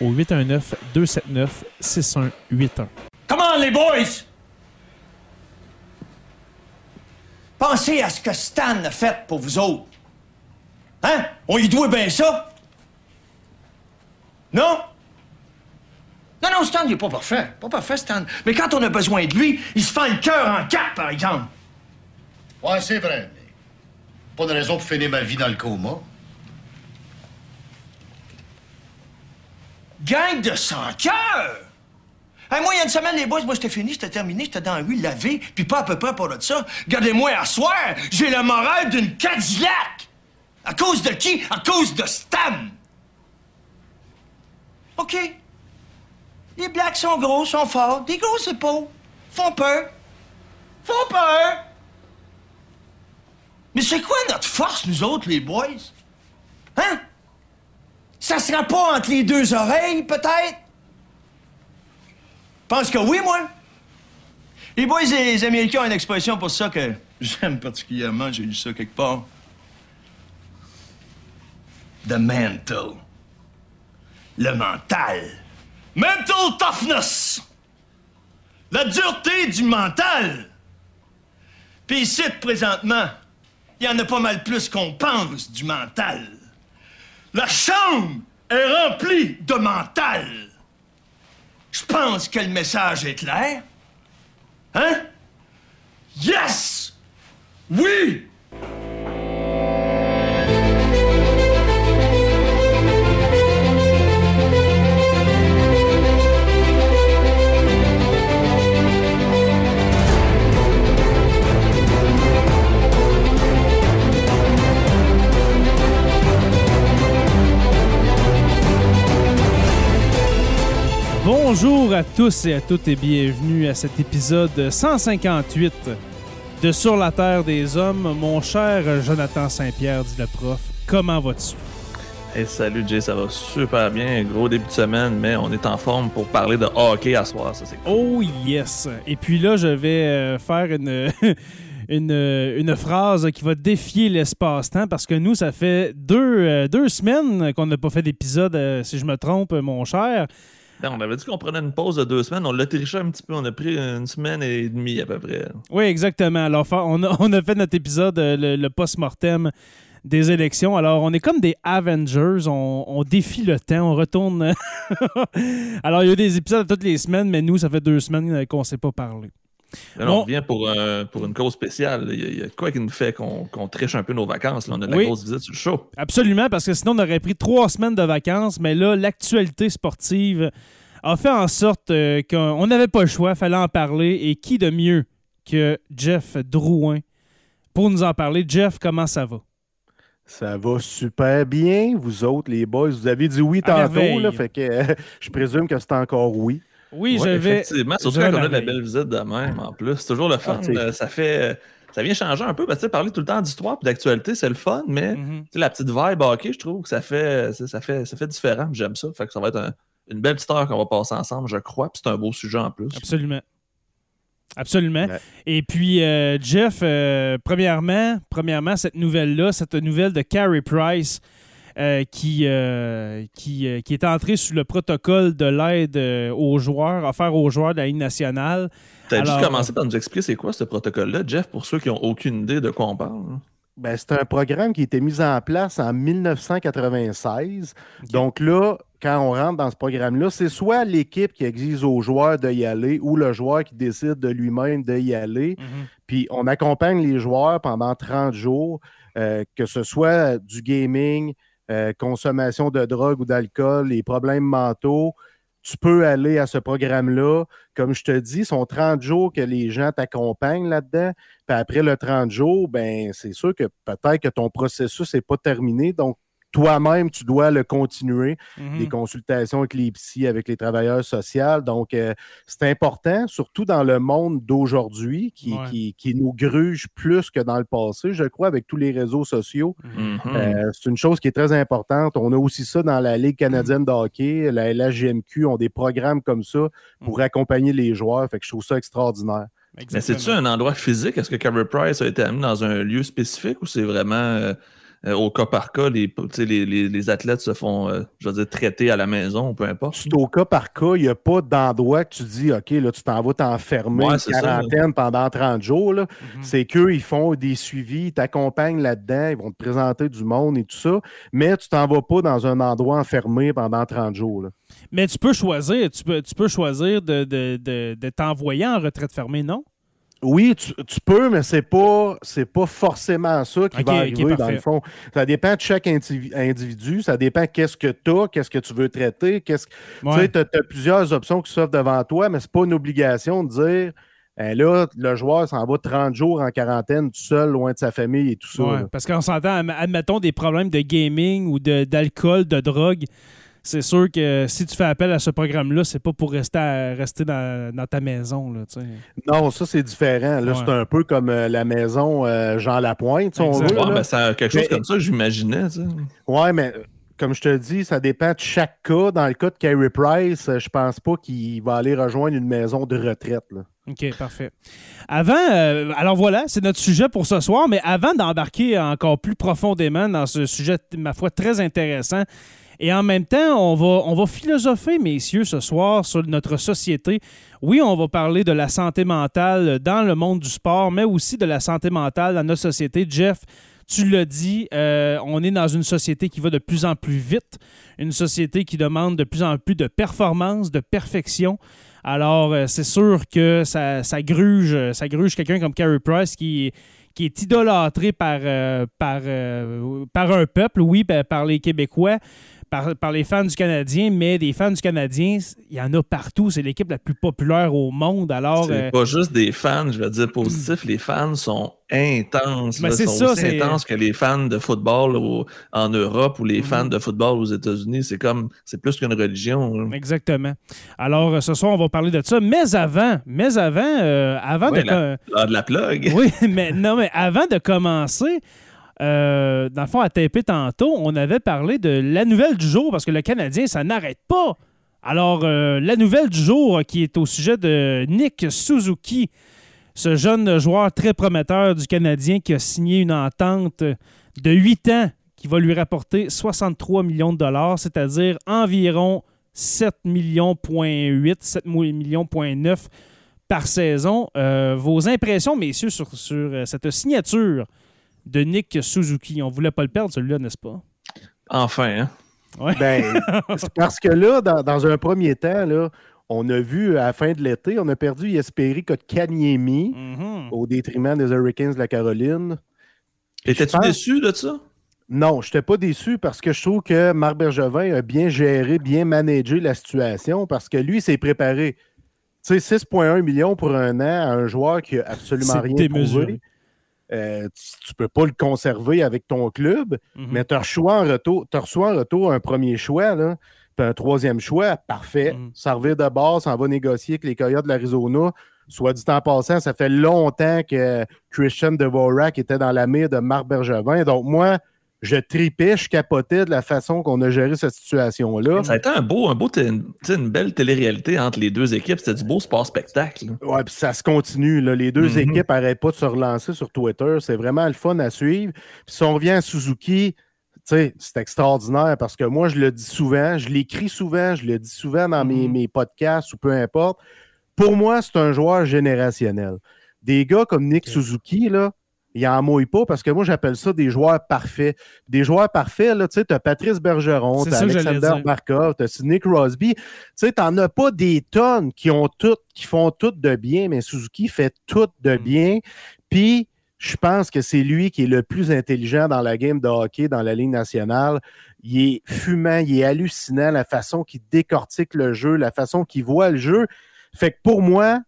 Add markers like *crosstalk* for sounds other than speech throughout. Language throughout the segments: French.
au 819 279 6181. Come on, les boys! Pensez à ce que Stan a fait pour vous autres. Hein? On y doit bien ça? Non? Non, non, Stan, il est pas parfait. Pas parfait, Stan. Mais quand on a besoin de lui, il se fait le cœur en quatre, par exemple. Ouais, c'est vrai. mais Pas de raison pour finir ma vie dans le coma. Gang de sans cœur! Hey, moi, il y a une semaine, les boys, moi, j'étais fini, j'étais terminé, j'étais dans la rue, lavé, puis pas à peu près pour de ça. Regardez-moi à soir, j'ai le moral d'une Cadillac! À cause de qui? À cause de Stan! OK. Les blacks sont gros, sont forts, des gros épaules, font peur. Font peur! Mais c'est quoi notre force, nous autres, les boys? Hein? Ça sera pas entre les deux oreilles, peut-être? Pense que oui, moi. Les boys et les Américains ont une expression pour ça que j'aime particulièrement, j'ai lu ça quelque part. The mental. Le mental. Mental toughness. La dureté du mental. Puis ici, présentement, il y en a pas mal plus qu'on pense du mental. La chambre est remplie de mental. Je pense que le message est clair. Hein? Yes! Oui! Bonjour à tous et à toutes et bienvenue à cet épisode 158 de Sur la Terre des Hommes. Mon cher Jonathan Saint-Pierre, dit le prof, comment vas-tu? Hey, salut Jay, ça va super bien. Gros début de semaine, mais on est en forme pour parler de hockey à soir. Ça, c'est cool. Oh yes! Et puis là, je vais euh, faire une, *laughs* une, une phrase qui va défier l'espace-temps parce que nous, ça fait deux, euh, deux semaines qu'on n'a pas fait d'épisode, euh, si je me trompe, mon cher. On avait dit qu'on prenait une pause de deux semaines. On l'a triché un petit peu. On a pris une semaine et demie à peu près. Oui, exactement. Alors, on a, *laughs* on a fait notre épisode, euh, le, le post-mortem des élections. Alors, on est comme des Avengers. On, on défie le temps. On retourne. *laughs* Alors, il y a des épisodes toutes les semaines, mais nous, ça fait deux semaines euh, qu'on ne s'est pas parlé. Là. On revient pour, euh, pour une cause spéciale. Il y, a, quoi qui nous fait qu'on triche un peu nos vacances. là. On a de la Oui. grosse visite sur le show. Absolument, parce que sinon, on aurait pris trois semaines de vacances. Mais là, l'actualité sportive a fait en sorte euh, qu'on n'avait pas le choix. fallait en parler. Et qui de mieux que Jeff Drouin pour nous en parler? Jeff, comment ça va? Ça va super bien. Vous autres, les boys, vous avez dit oui À tantôt, là, fait que euh, je présume que c'est encore oui. Oui, Ouais, je vais. Effectivement, surtout quand on a de la belle visite de même en plus. C'est toujours le fun. Ah. Euh, ça fait. Ça vient changer un peu. Tu sais, parler tout le temps d'histoire et d'actualité, c'est le fun, mais tu sais, la petite vibe hockey, je trouve que ça fait, ça ça fait, ça fait différent. J'aime ça. Fait que ça va être un- une belle petite heure qu'on va passer ensemble, je crois. Puis c'est un beau sujet en plus. Absolument. Absolument. Ouais. Et puis, euh, Jeff, euh, premièrement, premièrement, cette nouvelle-là, cette nouvelle de Carey Price euh, qui, euh, qui, euh, qui est entré sous le protocole de l'aide euh, aux joueurs, offert aux joueurs de la Ligue nationale. T'as juste Alors, commencé par nous expliquer c'est quoi ce protocole-là, Jeff, pour ceux qui n'ont aucune idée de quoi on parle. hein? Ben, c'est un programme qui a été mis en place en 1996. Donc là, quand on rentre dans ce programme-là, c'est soit l'équipe qui exige aux joueurs d'y aller ou le joueur qui décide de lui-même d'y aller. Puis on accompagne les joueurs pendant 30 jours, euh, que ce soit du gaming, euh, consommation de drogue ou d'alcool, les problèmes mentaux. Tu peux aller à ce programme-là. Comme je te dis, sont 30 jours que les gens t'accompagnent là-dedans. Puis après le 30 jours, ben c'est sûr que peut-être que ton processus n'est pas terminé. Donc, toi-même, tu dois le continuer Mhm. des consultations avec les psys, avec les travailleurs sociaux. Donc, euh, c'est important, surtout dans le monde d'aujourd'hui, qui, Ouais. qui, qui nous gruge plus que dans le passé, je crois, avec tous les réseaux sociaux. Mhm. Euh, c'est une chose qui est très importante. On a aussi ça dans la Ligue canadienne de hockey. La LHGMQ ont des programmes comme ça pour accompagner les joueurs. Fait que je trouve ça extraordinaire. Mais c'est-tu un endroit physique? Est-ce que Carey Price a été amené dans un lieu spécifique ou c'est vraiment euh, euh, au cas par cas, les, tu sais, les, les- les athlètes se font, euh, je veux dire, traiter à la maison ou peu importe? C'est au cas par cas. Il n'y a pas d'endroit que tu dis, OK, là, tu t'en vas t'enfermer Ouais, une c'est ça, quarantaine pendant 30 jours. là. Mhm. C'est qu'eux, ils font des suivis, ils t'accompagnent là-dedans, ils vont te présenter du monde et tout ça, mais tu t'en vas pas dans un endroit enfermé pendant 30 jours. là. Mais tu peux choisir, tu peux, tu peux choisir de, de, de, de t'envoyer en retraite fermée, non? Oui, tu, tu peux, mais c'est pas c'est pas forcément ça qui va arriver dans le fond. Ça dépend de chaque indivi- individu, ça dépend qu'est-ce que tu as, qu'est-ce que tu veux traiter, qu'est-ce Ouais. Tu as, plusieurs options qui s'offrent devant toi, mais c'est pas une obligation de dire eh là, le joueur s'en va 30 jours en quarantaine tout seul, loin de sa famille et tout ça. Ouais, parce qu'on s'entend, adm- admettons des problèmes de gaming ou de- d'alcool, de, drogue. C'est sûr que si tu fais appel à ce programme-là, c'est pas pour rester, à- rester dans, dans ta maison. Là, tu sais. Non, ça c'est différent. Là, Ouais. c'est un peu comme euh, la maison euh, Jean Lapointe, si on veut. Ouais, ben, c'est quelque chose Mais- comme ça j'imaginais. Ouais, mais comme je te dis, ça dépend de chaque cas. Dans le cas de Carey Price, euh, je pense pas qu'il va aller rejoindre une maison de retraite. là. OK, parfait. Avant, euh, alors voilà, c'est notre sujet pour ce soir, mais avant d'embarquer encore plus profondément dans ce sujet, ma foi, très intéressant, et en même temps, on va, on va philosopher, messieurs, ce soir sur notre société. Oui, on va parler de la santé mentale dans le monde du sport, mais aussi de la santé mentale dans notre société. Jeff, tu l'as dit, euh, on est dans une société qui va de plus en plus vite, une société qui demande de plus en plus de performance, de perfection. Alors, euh, c'est sûr que ça, ça gruge, ça gruge quelqu'un comme Carey Price qui, qui est idolâtré par, euh, par, par un peuple, oui, par, par les Québécois, par, par les fans du Canadien, mais des fans du Canadien, il y en a partout. C'est l'équipe la plus populaire au monde. Alors, C'est euh, pas juste des fans, je veux dire positif, les fans sont intenses. Mais là, c'est sont ça, aussi c'est- intenses que les fans de football au- en Europe ou les fans de football aux États-Unis. C'est comme, c'est plus qu'une religion. là. exactement. Alors, euh, ce soir, on va parler de ça. Mais avant, mais avant, euh, avant Ouais, de... la- Ah, de la plug. Oui, *laughs* mais non, mais avant de commencer, euh, dans le fond, à taper tantôt, on avait parlé de la nouvelle du jour parce que le Canadien, ça n'arrête pas. Alors, euh, la nouvelle du jour qui est au sujet de Nick Suzuki, ce jeune joueur très prometteur du Canadien qui a signé une entente de 8 ans qui va lui rapporter 63 millions de dollars, c'est-à-dire environ 7 millions, point 8, 7 millions, point 9 par saison. Euh, vos impressions, messieurs, sur, cette signature de Nick Suzuki. On voulait pas le perdre, celui-là, n'est-ce pas? Enfin, hein? Ben, *laughs* c'est parce que là, dans, dans un premier temps, là, on a vu à la fin de l'été, on a perdu Yesperi Kotkaniemi Mhm. au détriment des Hurricanes de la Caroline. Étais-tu pense- déçu de ça? Non, je n'étais pas déçu parce que je trouve que Marc Bergevin a bien géré, bien managé la situation parce que lui, il s'est préparé. Tu sais, 6,1 millions pour un an à un joueur qui a absolument rien démesuré. prouvé. Euh, tu ne peux pas le conserver avec ton club, Mhm. mais tu reçois en retour, reçu en retour un premier choix, là, puis un troisième choix, parfait. Ça revient de base, ça en va négocier avec les Coyotes de l'Arizona. Soit dit en passant, ça fait longtemps que Christian Dvorak était dans la mire de Marc Bergevin. Donc, moi, je tripais, je capotais de la façon qu'on a géré cette situation-là. Ça a été un beau, un beau une belle télé-réalité entre les deux équipes. C'était du beau sport-spectacle. Ouais, puis ça se continue. Là. Les deux mm-hmm. équipes n'arrêtent pas de se relancer sur Twitter. C'est vraiment le fun à suivre. Puis si on revient à Suzuki, c'est extraordinaire parce que moi, je le dis souvent, je l'écris souvent, je le dis souvent dans mes, mes podcasts ou peu importe. Pour moi, c'est un joueur générationnel. Des gars comme Nick Suzuki, là, il en mouille pas parce que moi, j'appelle ça des joueurs parfaits. Des joueurs parfaits, là, tu sais, as Patrice Bergeron, tu as Alexander Barkov, tu as Nick Crosby. Tu sais, t'en as pas des tonnes qui ont tout, qui font tout de bien, mais Suzuki fait tout de mm. bien. Puis, je pense que c'est lui qui est le plus intelligent dans la game de hockey dans la Ligue nationale. Il est fumant, il est hallucinant, la façon qu'il décortique le jeu, la façon qu'il voit le jeu. Fait que pour moi,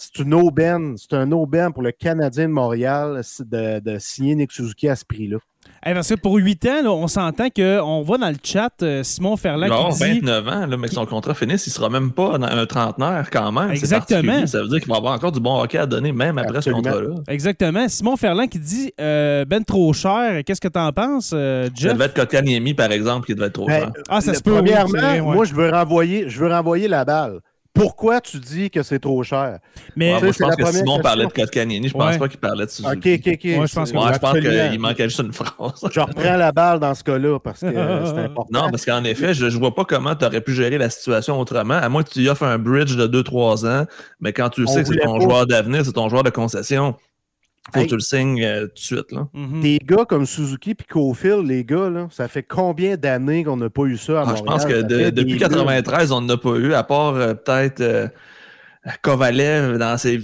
c'est une aubaine, c'est un aubaine pour le Canadien de Montréal de, signer Nick Suzuki à ce prix-là. parce que pour 8 ans, on s'entend qu'on voit dans le chat euh, Simon Ferland qui dit... 29 ans, là, mais que son contrat finisse, il sera même pas un trentenaire quand même. Exactement. Ça veut dire qu'il va avoir encore du bon hockey à donner même après ce contrat-là. Exactement. Simon Ferland qui dit euh, Ben trop cher, qu'est-ce que tu en penses, euh, Jeff? Ça devait être Kotkaniemi, par exemple, qui devait être trop ben, cher. Ah, ça se peut. Premièrement, moi, je veux renvoyer, je veux renvoyer la balle pourquoi tu dis que c'est trop cher? Mais moi, je pense que Simon parlait de Kotkaniemi. Je pense pas qu'il parlait de Suzuki. OK, OK, OK. Moi, je pense, qu'il manquait juste une phrase. je reprends la balle dans ce cas-là parce que *laughs* c'est important. Non, parce qu'en effet, je ne vois pas comment tu aurais pu gérer la situation autrement, à moins que tu y offres un bridge de 2-3 ans, mais quand tu sais que c'est ton joueur d'avenir, c'est ton joueur de concession. Faut que tu le signes euh, tout de suite. Là. Mhm. Des gars comme Suzuki et Cofield, les gars, là, ça fait combien d'années qu'on n'a pas eu ça à Montréal? Ah, je pense que depuis 1993, on n'a pas eu, à part euh, peut-être euh, Kovalev dans ses,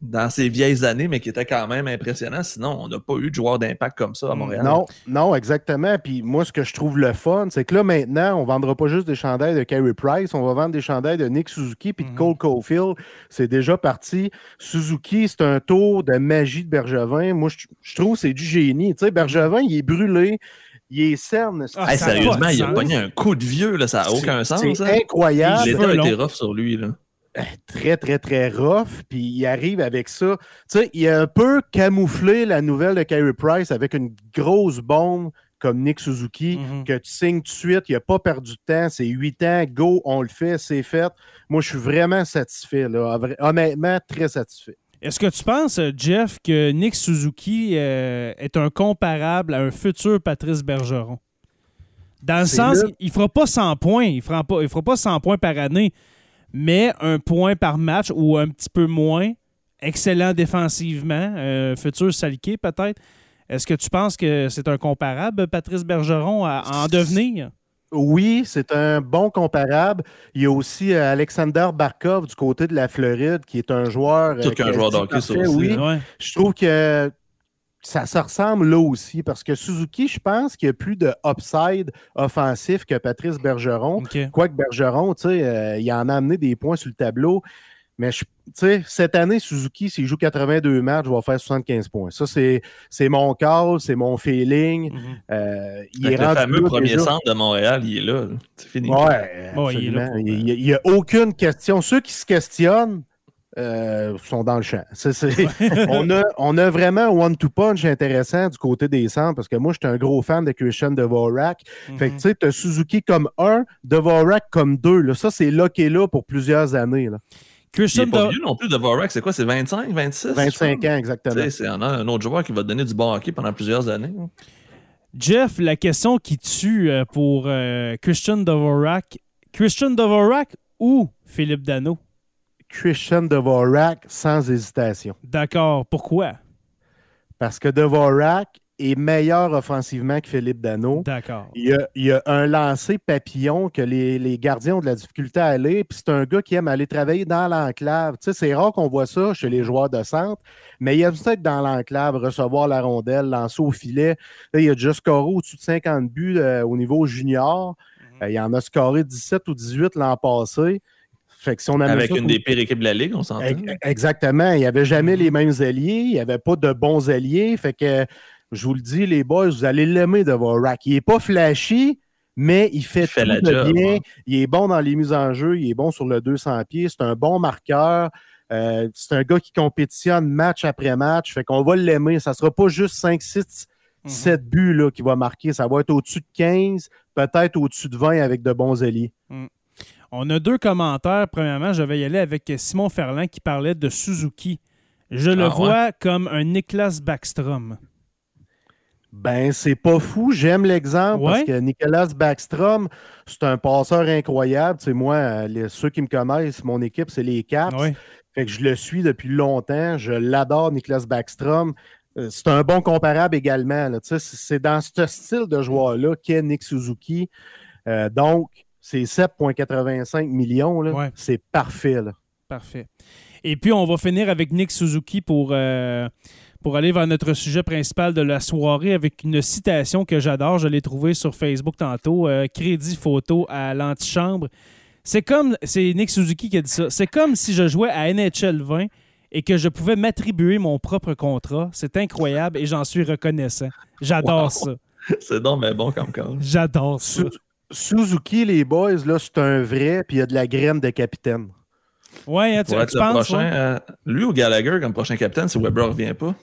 dans ses vieilles années, mais qui était quand même impressionnant. Sinon, on n'a pas eu de joueur d'impact comme ça à Montréal. Non, non, exactement. Puis moi, ce que je trouve le fun, c'est que là, maintenant, on ne vendra pas juste des chandails de Carey Price, on va vendre des chandails de Nick Suzuki puis de mhm. Cole Caulfield. C'est déjà parti. Suzuki, c'est un tour de magie de Bergevin. Moi, je, trouve que c'est du génie. Tu sais, Bergevin, il est brûlé il est cerne. Ah, sérieusement, il a pogné un coup de vieux, là, ça n'a aucun sens. C'est incroyable. L'état a été rough sur lui. Là. Euh, très, très, très rough. Puis il arrive avec ça. Tu sais, il a un peu camouflé la nouvelle de Carey Price avec une grosse bombe comme Nick Suzuki, mm-hmm. que tu signes tout de suite. Il n'a pas perdu de temps. C'est huit ans. Go, on le fait, c'est fait. Moi, je suis vraiment satisfait. Là. Honnêtement, très satisfait. Est-ce que tu penses, euh, Jeff, que Nick Suzuki euh, est un comparable à un futur Patrice Bergeron? Dans le sens, il ne fera pas 100 points. Il ne fera, pas, il fera pas 100 points par année mais un point par match ou un petit peu moins. Excellent défensivement, euh, futur saliqué peut-être. Est-ce que tu penses que c'est un comparable, Patrice Bergeron, à, en devenir? Oui, c'est un bon comparable. Il y a aussi euh, Alexander Barkov du côté de la Floride, qui est un joueur. Tout euh, joueur d'hockey, aussi. Oui. Je trouve que ça, ça, ressemble là aussi, parce que Suzuki, je pense qu'il y a plus de upside offensif que Patrice Bergeron. Quoique Bergeron, tu sais, euh, il en a amené des points sur le tableau. Mais tu sais, cette année, Suzuki, s'il joue 82 matchs, je vais faire 75 points. Ça, c'est mon call, c'est mon feeling. Mhm. euh, il est le fameux premier centre de Montréal, il est là. C'est fini. Ouais, il n'y a aucune question. Ceux qui se questionnent, euh, sont dans le champ. *laughs* on, a, on, a, vraiment un one-two punch intéressant du côté des centres parce que moi, j'étais un gros fan de Christian Devorak. Fait que tu sais, tu as Suzuki comme un, Devorak comme deux. Là. Ça, c'est est là pour plusieurs années. Là. Christian il pas vieux non plus, Devorak. C'est quoi? C'est 25, 26? 25 ans, exactement. C'est un autre joueur qui va te donner du bon hockey pendant plusieurs années. Jeff, la question qui tue euh, pour euh, Christian Devorak, Christian Devorak ou Philippe Dano? Christian Devorak sans hésitation. D'accord. Pourquoi? Parce que Devorak est meilleur offensivement que Philippe Dano. D'accord. Il y a, un lancer papillon que les, gardiens ont de la difficulté à aller. Puis c'est un gars qui aime aller travailler dans l'enclave. Tu sais, c'est rare qu'on voit ça chez les joueurs de centre, mais il aime ça être dans l'enclave, recevoir la rondelle, lancer au filet. Là, il a déjà scoré au-dessus de 50 buts euh, au niveau junior. Mhm. Euh, il en a scoré 17 ou 18 l'an passé. Avec une des pires équipes de la Ligue, on s'entend. Exactement. Il n'y avait jamais les mêmes alliés. Il n'y avait pas de bons alliés. Fait que, je vous le dis, les boys, vous allez l'aimer de voir Rack. Il n'est pas flashy, mais il fait, tout bien. Il est bon dans les mises en jeu. Il est bon sur le 200 pieds. C'est un bon marqueur. Euh, c'est un gars qui compétitionne match après match. Fait qu'on va l'aimer. Ça ne sera pas juste 5-6 7 buts là, qu'il va marquer. Ça va être au-dessus de 15, peut-être au-dessus de 20 avec de bons alliés. On a deux commentaires. Premièrement, je vais y aller avec Simon Ferland qui parlait de Suzuki. Je le Ah, vois comme un Niklas Backstrom. Ben, c'est pas fou. J'aime l'exemple parce que Nicolas Backstrom, c'est un passeur incroyable. Tu sais, moi, les- ceux qui me connaissent, mon équipe, c'est les Caps. Ouais. Fait que je le suis depuis longtemps. Je l'adore, Nicolas Backstrom. Euh, C'est un bon comparable également. là. Tu sais, C'est c'est dans ce style de joueur-là qu'est Nick Suzuki. Euh, donc, c'est 7,85 millions. là. Ouais. C'est parfait. là. Parfait. Et puis, on va finir avec Nick Suzuki pour, euh, pour aller vers notre sujet principal de la soirée avec une citation que j'adore. Je l'ai trouvée sur Facebook tantôt. euh, crédit photo à l'antichambre. C'est comme, c'est Nick Suzuki qui a dit ça. C'est comme si je jouais à NHL 20 et que je pouvais m'attribuer mon propre contrat. C'est incroyable et j'en suis reconnaissant. J'adore Wow. ça. *laughs* C'est donc mais bon comme call. J'adore ça. Su- Suzuki, les boys, là, c'est un vrai, puis il y a de la graine de capitaine. Ouais, hein, tu, penses? prochain, ouais? euh, lui ou Gallagher comme prochain capitaine si Weber revient pas?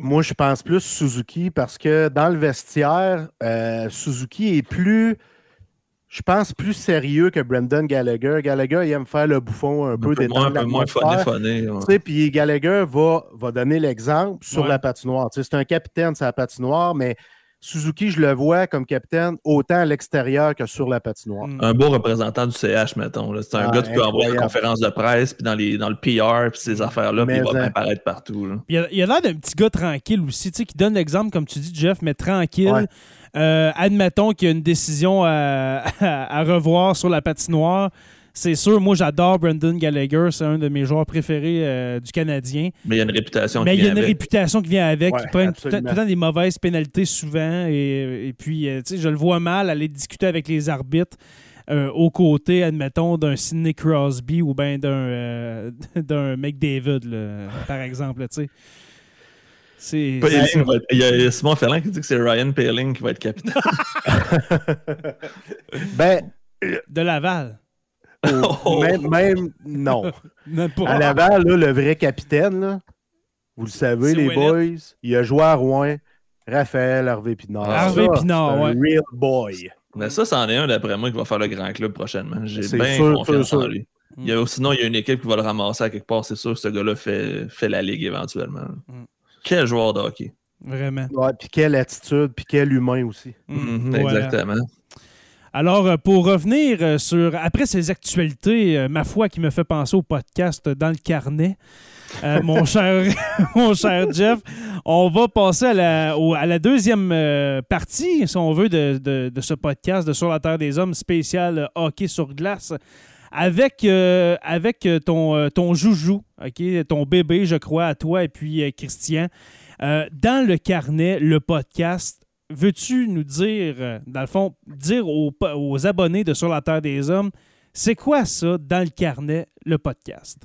Moi, je pense plus Suzuki parce que dans le vestiaire, euh, Suzuki est plus, je pense, plus sérieux que Brendan Gallagher. Gallagher, il aime faire le bouffon un, Un peu, peu moins, un peu moins. Tu sais, Puis Gallagher va, va donner l'exemple sur Ouais. la patinoire. Tu sais, C'est un capitaine sur la patinoire, mais Suzuki, je le vois comme capitaine autant à l'extérieur que sur la patinoire. Mm. Un beau représentant du CH, mettons. C'est un Ah, gars qui peut envoyer des conférences de presse, puis dans, les, dans le PR, puis ces affaires-là, puis il va en- bien paraître partout. là. Il a il a l'air d'un petit gars tranquille aussi, tu sais, qui donne l'exemple, comme tu dis, Jeff, mais tranquille. Ouais. Euh, admettons qu'il y a une décision à, *laughs* à- à revoir sur la patinoire. C'est sûr, moi j'adore Brendan Gallagher, c'est un de mes joueurs préférés euh, du Canadien. Mais il y a une réputation Mais qui il y a vient une avec. réputation qui vient avec. Ouais, il prend tout, le temps- tout absolument. le temps des mauvaises pénalités souvent. Et, et puis, euh, tu sais, je le vois mal aller discuter avec les arbitres euh, aux côtés, admettons, d'un Sidney Crosby ou bien d'un euh, *laughs* d'un McDavid, là, par exemple. tu sais. C'est. Il y a Simon Ferland qui dit que c'est Ryan Paling qui va être capitaine. Ben, *laughs* De Laval. Oh! même, même- non. *laughs* Même pas. À Laval, là, le vrai capitaine, là, vous le savez, les boys, il a joué à Rouen. Raphaël Harvey Pinard. Harvey Ça, Pinard, un ouais. Real boy. Mais ça, c'en est un d'après moi qui va faire le grand club prochainement. J'ai bien sûr, confiance sûr, en lui. Il y a, sinon, il y a une équipe qui va le ramasser à quelque part. C'est sûr que ce gars-là fait, fait la ligue éventuellement. Mm. Quel joueur de hockey. Vraiment. Ouais, puis quelle attitude, puis quel humain aussi. Mm, Mhm, voilà. Alors, euh, pour revenir euh, sur. Après ces actualités, euh, ma foi, qui me fait penser au podcast dans le carnet, euh, *laughs* mon, cher, *laughs* mon cher Jeff, on va passer à la, au- à la deuxième partie, si on veut, de, de- de ce podcast de Sur la Terre des Hommes spécial hockey sur glace. Avec, euh, avec ton, ton joujou, ton bébé, je crois, à toi et puis euh, Christian. Euh, dans le carnet, le podcast, veux-tu nous dire, euh, dans le fond, dire aux, abonnés de Sur la Terre des Hommes, c'est quoi ça, dans le carnet, le podcast?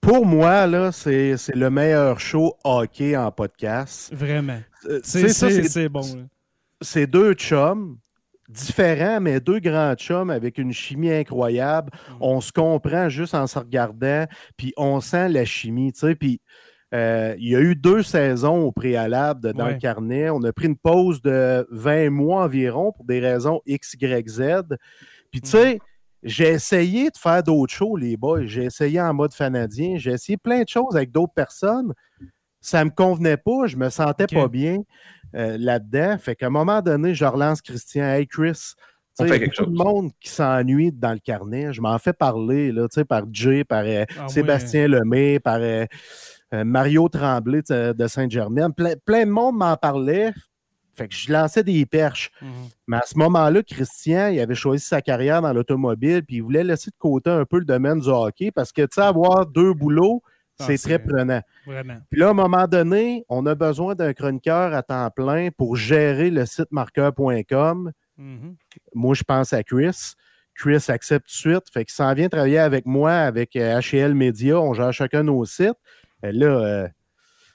Pour moi, là, c'est c'est le meilleur show hockey en podcast. Vraiment. Euh, C'est bon. c'est deux chums différents, mais deux grands chums avec une chimie incroyable. Mm. On se comprend juste en se regardant, puis on sent la chimie, tu sais. Puis euh, il y a eu deux saisons au préalable de- dans Ouais. le carnet. On a pris une pause de 20 mois environ pour des raisons X, Y, Z. Puis tu sais, j'ai essayé de faire d'autres shows, les boys. J'ai essayé en mode fanadien. J'ai essayé plein de choses avec d'autres personnes. Ça me convenait pas. Je me sentais pas bien euh, là-dedans. Fait qu'à un moment donné, je relance Christian. Hey Chris, sais, fait quelque beaucoup de monde qui s'ennuie dans le carnet. Je m'en fais parler là, tu sais, par Jay, par euh, Ah, Sébastien Lemay, par Mario Tremblay de, Saint-Germain. Plein, plein de monde m'en parlait. Fait que je lançais des perches. Mhm. Mais à ce moment-là, Christian, il avait choisi sa carrière dans l'automobile, puis il voulait laisser de côté un peu le domaine du hockey parce que, tu sais, avoir deux boulots, Ah, c'est très prenant. Vraiment. Puis là, à un moment donné, on a besoin d'un chroniqueur à temps plein pour gérer le site marqueur.com. Mhm. Moi, je pense à Chris. Chris accepte tout de suite. Fait qu'il s'en vient travailler avec moi, avec euh, HL Media. On gère chacun nos sites. Et là, euh,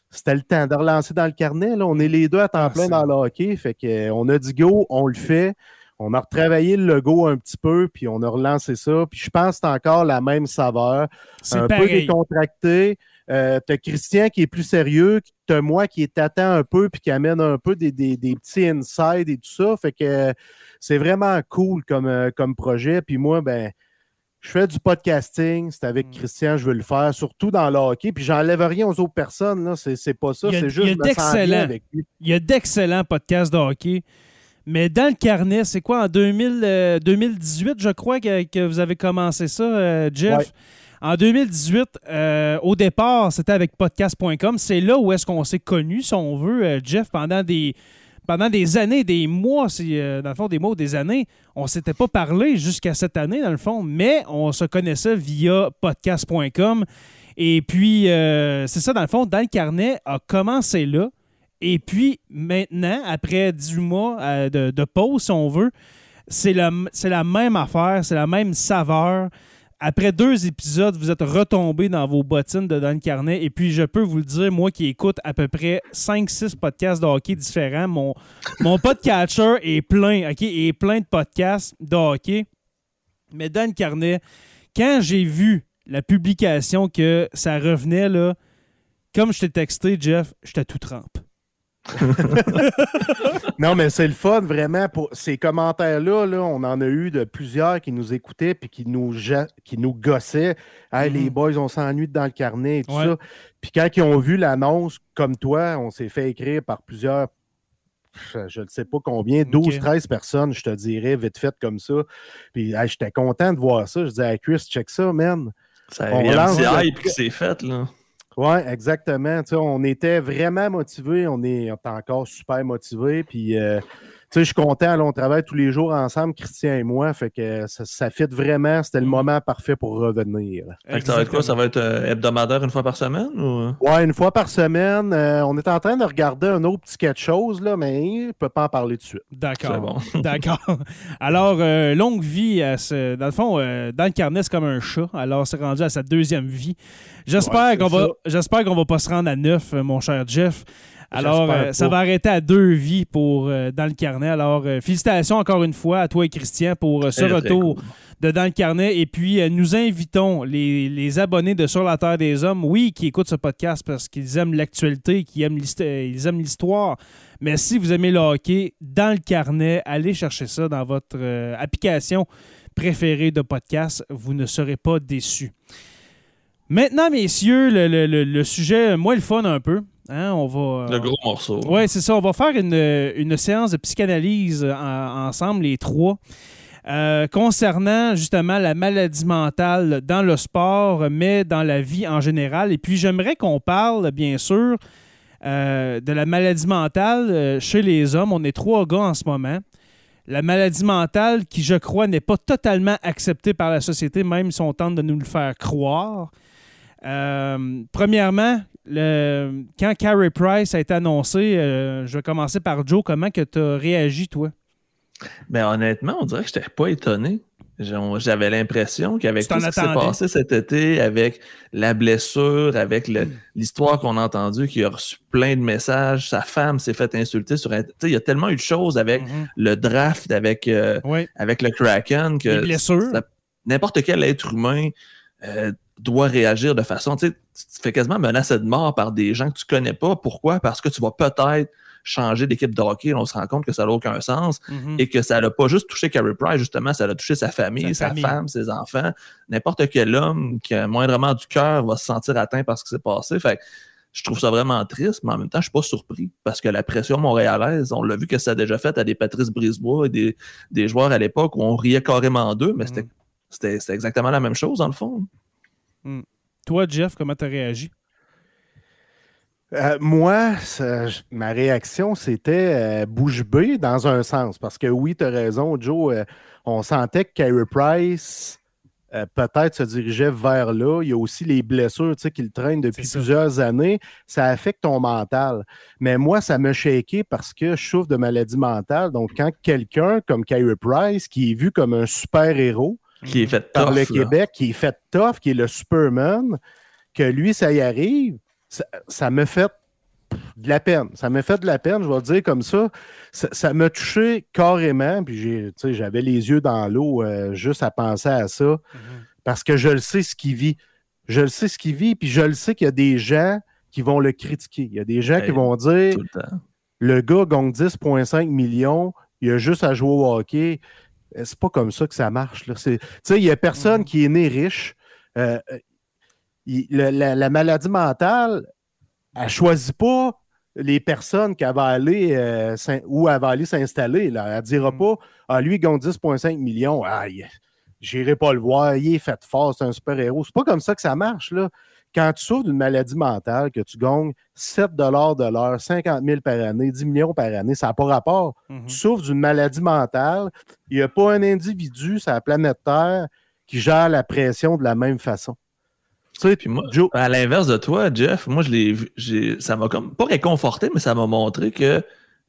c'était le temps de relancer dans le carnet. Là. On est les deux à temps Ah, plein dans le hockey. Fait que, euh, on a dit go, on le fait. On a retravaillé le logo un petit peu, puis on a relancé ça. Puis je pense que c'est encore la même saveur. C'est Un peu décontracté. Euh, t'as Christian qui est plus sérieux, t'as moi qui t'attend un peu puis qui amène un peu des, des- des petits insides et tout ça. Fait que euh, c'est vraiment cool comme, euh, comme projet. Puis moi, ben, je fais du podcasting, c'est avec Mm. Christian, je veux le faire, surtout dans le hockey. Puis j'enlève rien aux autres personnes, là. C'est, c'est pas ça, Il c'est il juste y a d'excellents. avec lui. Il y a d'excellents podcasts de hockey. Mais dans le carnet, c'est quoi, en 2000, euh, 2018, je crois, que, que vous avez commencé ça, euh, Jeff? Ouais. En 2018, euh, au départ, c'était avec podcast.com. C'est là où est-ce qu'on s'est connus, si on veut, Jeff, pendant des, pendant des années, des mois, euh, dans le fond, des mois ou des années. On s'était pas parlé jusqu'à cette année, dans le fond, mais on se connaissait via podcast.com. Et puis, euh, c'est ça, dans le fond, dans le carnet a commencé là. Et puis, maintenant, après 18 mois euh, de, de pause, si on veut, c'est la même affaire, c'est la même saveur. Après deux épisodes, vous êtes retombé dans vos bottines de Dan Carnet. Et puis, je peux vous le dire, moi qui écoute à peu près 5-6 podcasts de hockey différents, mon, mon podcatcher est plein, OK? Est plein de podcasts de hockey. Mais Dan Carnet, quand j'ai vu la publication que ça revenait, là, comme je t'ai texté, Jeff, j'étais tout trempe. *laughs* Non, mais c'est le fun, vraiment. Pour ces commentaires-là, là, on en a eu de plusieurs qui nous écoutaient puis qui nous, ja- qui nous gossaient. Hey, Mhm. les boys, on s'ennuie dans le carnet et tout Ouais. ça. Puis quand ils ont vu l'annonce, comme toi, on s'est fait écrire par plusieurs, je ne sais pas combien, 12, 13 personnes, je te dirais, vite fait comme ça. Puis hey, j'étais content de voir ça. Je disais à Chris, check ça, man. Ça, On lance le- hype qui s'est fait, là. Oui, exactement. Tu sais, on était vraiment motivés. On est, encore super motivés. Puis, euh, sais, je suis content. là, on travaille tous les jours ensemble, Christian et moi. Fait que ça, ça fit vraiment. C'était le Mhm. moment parfait pour revenir. Fait que ça va être quoi? Ça va être euh, hebdomadaire une fois par semaine? Ou... Ouais, une fois par semaine. euh, on est en train de regarder un autre petit quelque chose, là, mais je ne peux pas en parler tout de suite. D'accord. C'est bon. *laughs* D'accord. Alors, euh, longue vie à ce. Dans le fond, euh, dans le carnet, c'est comme un chat. Alors, c'est rendu à sa deuxième vie. J'espère Ouais, qu'on va, j'espère qu'on va pas se rendre à neuf, mon cher Jeff. Alors, euh, ça va arrêter à deux vies pour euh, dans le carnet. Alors, euh, félicitations encore une fois à toi et Christian pour euh, ce Très, très retour cool. de Dans le carnet. Et puis, euh, nous invitons les, les abonnés de Sur la Terre des Hommes, oui, qui écoutent ce podcast parce qu'ils aiment l'actualité, qu'ils aiment l'hist- ils aiment l'histoire. Mais si vous aimez le hockey, dans le carnet, allez chercher ça dans votre euh, application préférée de podcast. Vous ne serez pas déçus. Maintenant, messieurs, le, le- le- le sujet, moins le fun un peu. Hein, on va, Le gros morceau. oui, c'est ça. On va faire une, une séance de psychanalyse euh, en- ensemble, les trois, euh, concernant justement la maladie mentale dans le sport, mais dans la vie en général. Et puis, j'aimerais qu'on parle, bien sûr, euh, de la maladie mentale euh, chez les hommes. On est trois gars en ce moment. La maladie mentale qui, je crois, n'est pas totalement acceptée par la société, même si on tente de nous le faire croire. Euh, premièrement, le- quand Carey Price a été annoncé, euh, je vais commencer par Joe. Comment que tu as réagi, toi? Ben honnêtement, on dirait que je n'étais pas étonné. J'avais l'impression qu'avec tout ce qui s'est passé cet été, avec la blessure, avec Hmm. l'histoire qu'on a entendue, qu'il a reçu plein de messages, sa femme s'est fait insulter sur Internet. Il y a tellement eu de choses avec le draft, avec, euh, Oui. avec le Kraken, que n'importe quel être humain euh, doit réagir de façon. Tu sais, tu te fais quasiment menacer de mort par des gens que tu connais pas. Pourquoi? Parce que tu vas peut-être changer d'équipe de hockey. On se rend compte que ça n'a aucun sens Mhm. et que ça n'a pas juste touché Carey Price, justement, ça a touché sa famille, Sa sa, famille. femme, ses enfants. N'importe quel homme qui a moindrement du cœur va se sentir atteint par ce qui s'est passé. Fait que je trouve ça vraiment triste, mais en même temps, je suis pas surpris parce que la pression montréalaise, on l'a vu que ça a déjà fait à des Patrice Brisebois et des, des joueurs à l'époque où on riait carrément d'eux, mais Mm. c'était- c'était c'était exactement la même chose, dans le fond. Toi, Jeff, comment tu as réagi? Euh, moi, ça- ma réaction, c'était euh, bouche bée dans un sens. Parce que oui, tu as raison, Joe. euh, on sentait que Carey Price euh, peut-être se dirigeait vers là. Il y a aussi les blessures qu'il traîne depuis plusieurs années. Ça affecte ton mental. Mais moi, ça me shaké parce que je souffre de maladie mentale. Donc, quand quelqu'un comme Carey Price, qui est vu comme un super-héros, Qui est fait par tough, le là. Québec, qui est fait tough, qui est le Superman, que lui, ça y arrive, ça, ça me fait de la peine. Ça m'a fait de la peine, je vais le dire comme ça. Ça m'a touché carrément, puis j'avais les yeux dans l'eau euh, juste à penser à ça, mm-hmm. parce que je le sais ce qu'il vit. Je le sais ce qu'il vit, puis je le sais qu'il y a des gens qui vont le critiquer. Il y a des gens qui vont dire le, gars gagne 10,5 millions, il a juste à jouer au hockey. Euh, c'est pas comme ça que ça marche. Il n'y a personne mm-hmm. qui est né riche. Euh, la, maladie mentale, elle ne choisit pas les personnes qui va aller euh, où elle va aller s'installer. Elle ne dira mm. pas Ah, lui, il gagne 10,5 millions. Ah, j'irai pas le voir, il est fait fort, c'est un super-héros. C'est pas comme ça que ça marche. Là. Quand tu souffres d'une maladie mentale, que tu gagnes 7 de l'heure, 50 000 par année, 10 millions par année, ça n'a pas rapport. Mm-hmm. Tu souffres d'une maladie mentale, il n'y a pas un individu sur la planète Terre qui gère la pression de la même façon. Puis moi, à l'inverse de toi, Jeff, moi, je l'ai, ça m'a comme pas réconforté, mais ça m'a montré que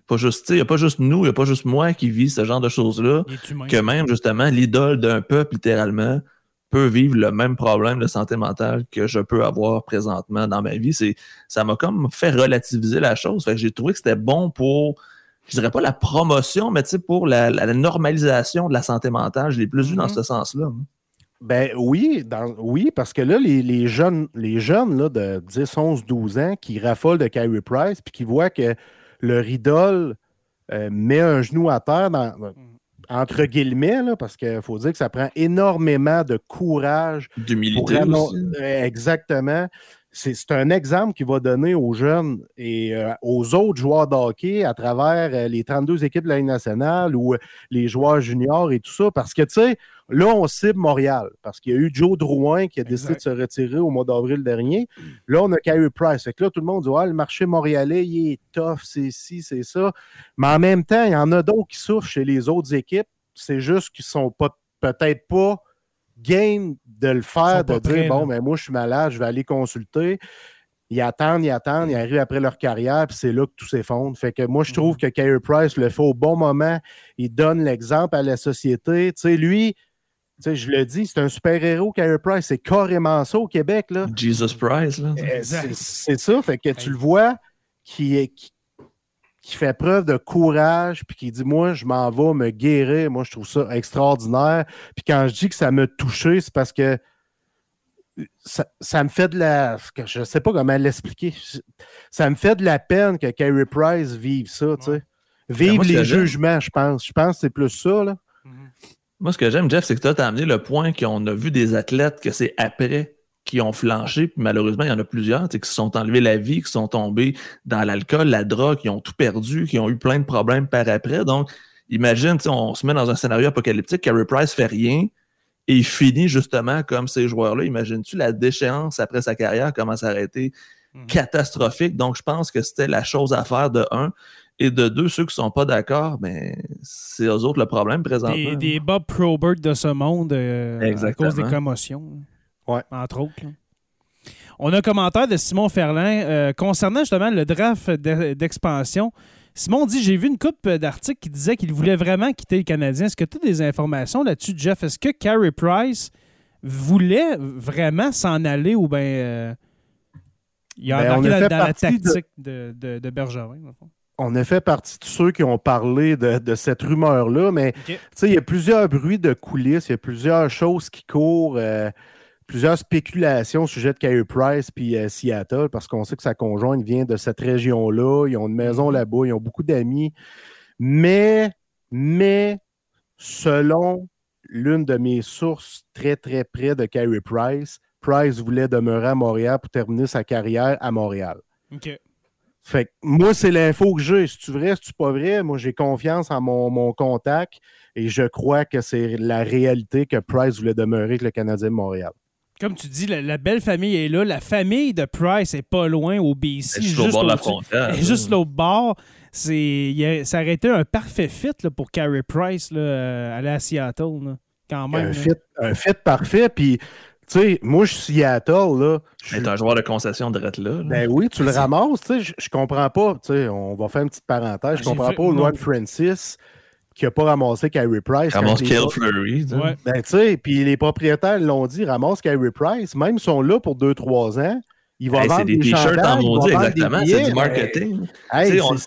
pas juste, il n'y a pas juste nous, il n'y a pas juste moi qui vit ce genre de choses-là, que même justement l'idole d'un peuple, littéralement, peut vivre le même problème de santé mentale que je peux avoir présentement dans ma vie. C'est, ça m'a comme fait relativiser la chose. Fait que j'ai trouvé que c'était bon pour, je dirais pas la promotion, mais pour la, la, normalisation de la santé mentale. Je l'ai plus vu dans mm-hmm. ce sens-là. Ben oui, oui, parce que là, les, jeunes, les jeunes là, de 10, 11, 12 ans qui raffolent de Kyrie Price puis qui voient que leur idole euh, met un genou à terre mm. Entre guillemets, parce qu'il faut dire que ça prend énormément de courage. D'humilité Exactement. C'est un exemple qu'il va donner aux jeunes et euh, aux autres joueurs de hockey à travers euh, les 32 équipes de la Ligue nationale ou les joueurs juniors et tout ça. Parce que, tu sais, Là, on cible Montréal parce qu'il y a eu Joe Drouin qui a décidé de se retirer au mois d'avril dernier. Là, on a Kyrie Price. Fait que là, tout le monde dit ouais, le marché montréalais, il est tough, c'est ci, c'est ça. Mais en même temps, il y en a d'autres qui souffrent chez les autres équipes. C'est juste qu'ils sont pas peut-être pas game de le faire, de dire bon, mais ben, moi, je suis malade, je vais aller consulter ils attendent, ils attendent, ils arrivent après leur carrière, puis c'est là que tout s'effondre. Fait que moi, je trouve mm. que Kyrie Price le fait au bon moment. Il donne l'exemple à la société. Tu sais, lui, je le dis, c'est un super-héros, Kyrie Price. C'est carrément ça au Québec. Là. Jesus Price. Eh, c'est ça. Fait que tu le vois qui, qui, fait preuve de courage, puis qui dit Moi, je m'en vais me guérir. Moi, je trouve ça extraordinaire. Puis quand je dis que ça m'a touché, c'est parce que ça, me fait de la. Je ne sais pas comment l'expliquer. Ça me fait de la peine que Kyrie Price vive ça. Vive les jugements, je pense. Je pense que c'est plus ça. Là. Moi, ce que j'aime, Jeff, c'est que tu as amené le point qu'on a vu des athlètes que c'est après qui ont flanché, puis malheureusement, il y en a plusieurs qui se sont enlevés la vie, qui sont tombés dans l'alcool, la drogue, qui ont tout perdu, qui ont eu plein de problèmes par après. Donc, imagine, on se met dans un scénario apocalyptique, Carey Price fait rien et il finit justement comme ces joueurs-là. Imagines-tu la déchéance après sa carrière, comment ça aurait été mhm. catastrophique? Donc, je pense que c'était la chose à faire de un. Et de deux, ceux qui ne sont pas d'accord, ben, c'est eux autres le problème présentement. Des, Bob Probert de ce monde euh, à cause des commotions. Ouais. Entre autres. On a un commentaire de Simon Ferlin euh, concernant justement le draft d'expansion. Simon dit J'ai vu une coupe d'articles qui disait qu'il voulait vraiment quitter le Canadien. Est-ce que tu as des informations là-dessus, Jeff? Est-ce que Carey Price voulait vraiment s'en aller ou bien euh, il a ben, embarqué dans, la tactique de, de, de Bergerin, on a fait partie de ceux qui ont parlé de, cette rumeur-là, mais il y a plusieurs bruits de coulisses, il y a plusieurs choses qui courent, euh, plusieurs spéculations au sujet de Kyrie Price puis euh, Seattle, parce qu'on sait que sa conjointe vient de cette région-là, ils ont une maison mhm. là-bas, ils ont beaucoup d'amis. Mais, mais, selon l'une de mes sources très, très près de Kyrie Price, Price voulait demeurer à Montréal pour terminer sa carrière à Montréal. OK. Fait que moi, c'est l'info que j'ai. Si tu vrai, si tu pas vrai, moi, j'ai confiance en mon, contact et je crois que c'est la réalité que Price voulait demeurer avec le Canadien de Montréal. Comme tu dis, la, belle famille est là. La famille de Price est pas loin au BC. Juste, au bord de la frontière. Juste l'autre bord. ça aurait été un parfait fit pour Carey Price là, euh, aller à Seattle. quand même. Un fit, un fit parfait. Puis tu sais, moi, je suis Seattle, là. Je un joueur de concession de là, là. Ben oui, tu le ramasses, tu sais, je comprends pas, tu sais, on va faire une petite parenthèse, je comprends pas Luan Francis qui n'a pas ramassé Kyrie Price. Ramasse Kill Fleury. Ouais. Ben, tu sais, puis les propriétaires l'ont dit, ramasse Kyrie Price, même ils sont là pour 2-3 ans, Il va Hey, vendre c'est des des t-shirts chandails, en maudit, exactement. C'est du marketing. Hey, Tu on- c'est-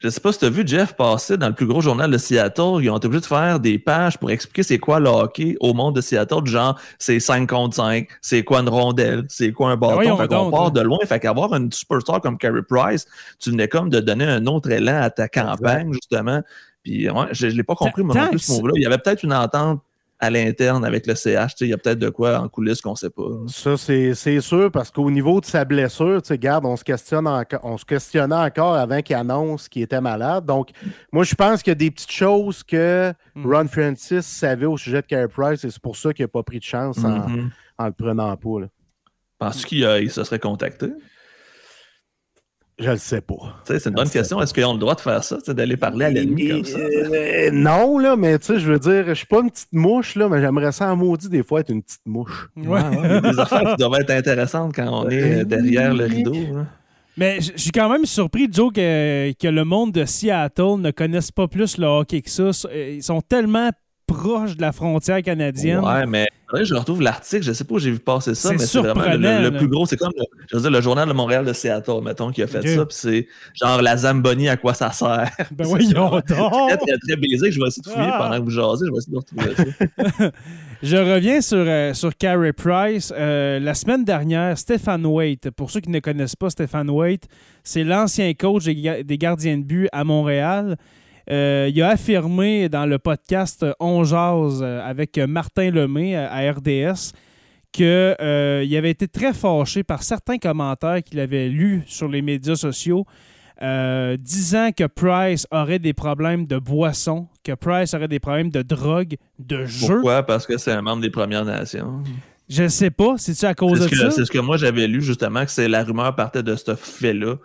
Je sais pas si tu as vu Jeff passer dans le plus gros journal de Seattle. Ils ont été obligés de faire des pages pour expliquer c'est quoi le hockey au monde de Seattle. Du genre, c'est 5 contre 5, c'est quoi une rondelle, c'est quoi un bâton. voyons fait qu'on part hein. de loin. Fait qu'avoir une superstar comme Carey Price, tu venais comme de donner un autre élan à ta campagne, justement. Puis ouais, je ne l'ai pas compris, moi non plus, ce mot-là. Il y avait peut-être une entente à l'interne avec le CH. Il y a peut-être de quoi en coulisses qu'on ne sait pas. Ça, c'est sûr, parce qu'au niveau de sa blessure, tu sais, garde, on se, questionne on se questionnait encore avant qu'il annonce qu'il était malade. Donc, moi, je pense qu'il y a des petites choses que Hmm. Ron Francis savait au sujet de Carey Price et c'est pour ça qu'il n'a pas pris de chance en, Mhm. en le prenant pas. là. Penses-tu qu'il se serait contacté? Je le sais pas. C'est une bonne question. Est-ce qu'ils ont le droit de faire ça, d'aller parler à l'ennemi comme ça? Euh, non, là, mais tu sais, je veux dire, je suis pas une petite mouche, là, mais j'aimerais ça en maudit des fois être une petite mouche. Ouais. Ouais, ouais, des affaires qui doivent être intéressantes quand on est euh, derrière le rideau. hein. Mais je je suis quand même surpris, Joe, que, que le monde de Seattle ne connaisse pas plus le hockey que ça. Ils sont tellement proches de la frontière canadienne. Ouais, mais faudrait que je retrouve l'article. Je sais pas où j'ai vu passer ça, mais c'est vraiment le, plus gros. C'est comme le, je veux dire, le journal de Montréal de Seattle, mettons, qui a fait ça. Puis c'est genre la Zamboni, à quoi ça sert? *laughs* Ben *laughs* voyons donc! très, très basique. Je vais essayer de fouiller Ah. pendant que vous jasez. Je vais essayer de retrouver ça. *laughs* Je reviens sur, euh, sur Carey Price. Euh, la semaine dernière, Stéphane Waite, pour ceux qui ne connaissent pas Stéphane Waite, c'est l'ancien coach des gardiens de but à Montréal. Euh, il a affirmé dans le podcast On Jase euh, avec Martin Lemay euh, à RDS qu'il avait été très fâché par certains commentaires qu'il avait lus sur les médias sociaux euh, disant que Price aurait des problèmes de boisson, que Price aurait des problèmes de drogue, de jeu. Pourquoi? Parce que c'est un membre des Premières Nations. Je sais pas. C'est-tu à cause de ça? c'est ce que moi j'avais lu justement, que c'est la rumeur partait de ce fait-là.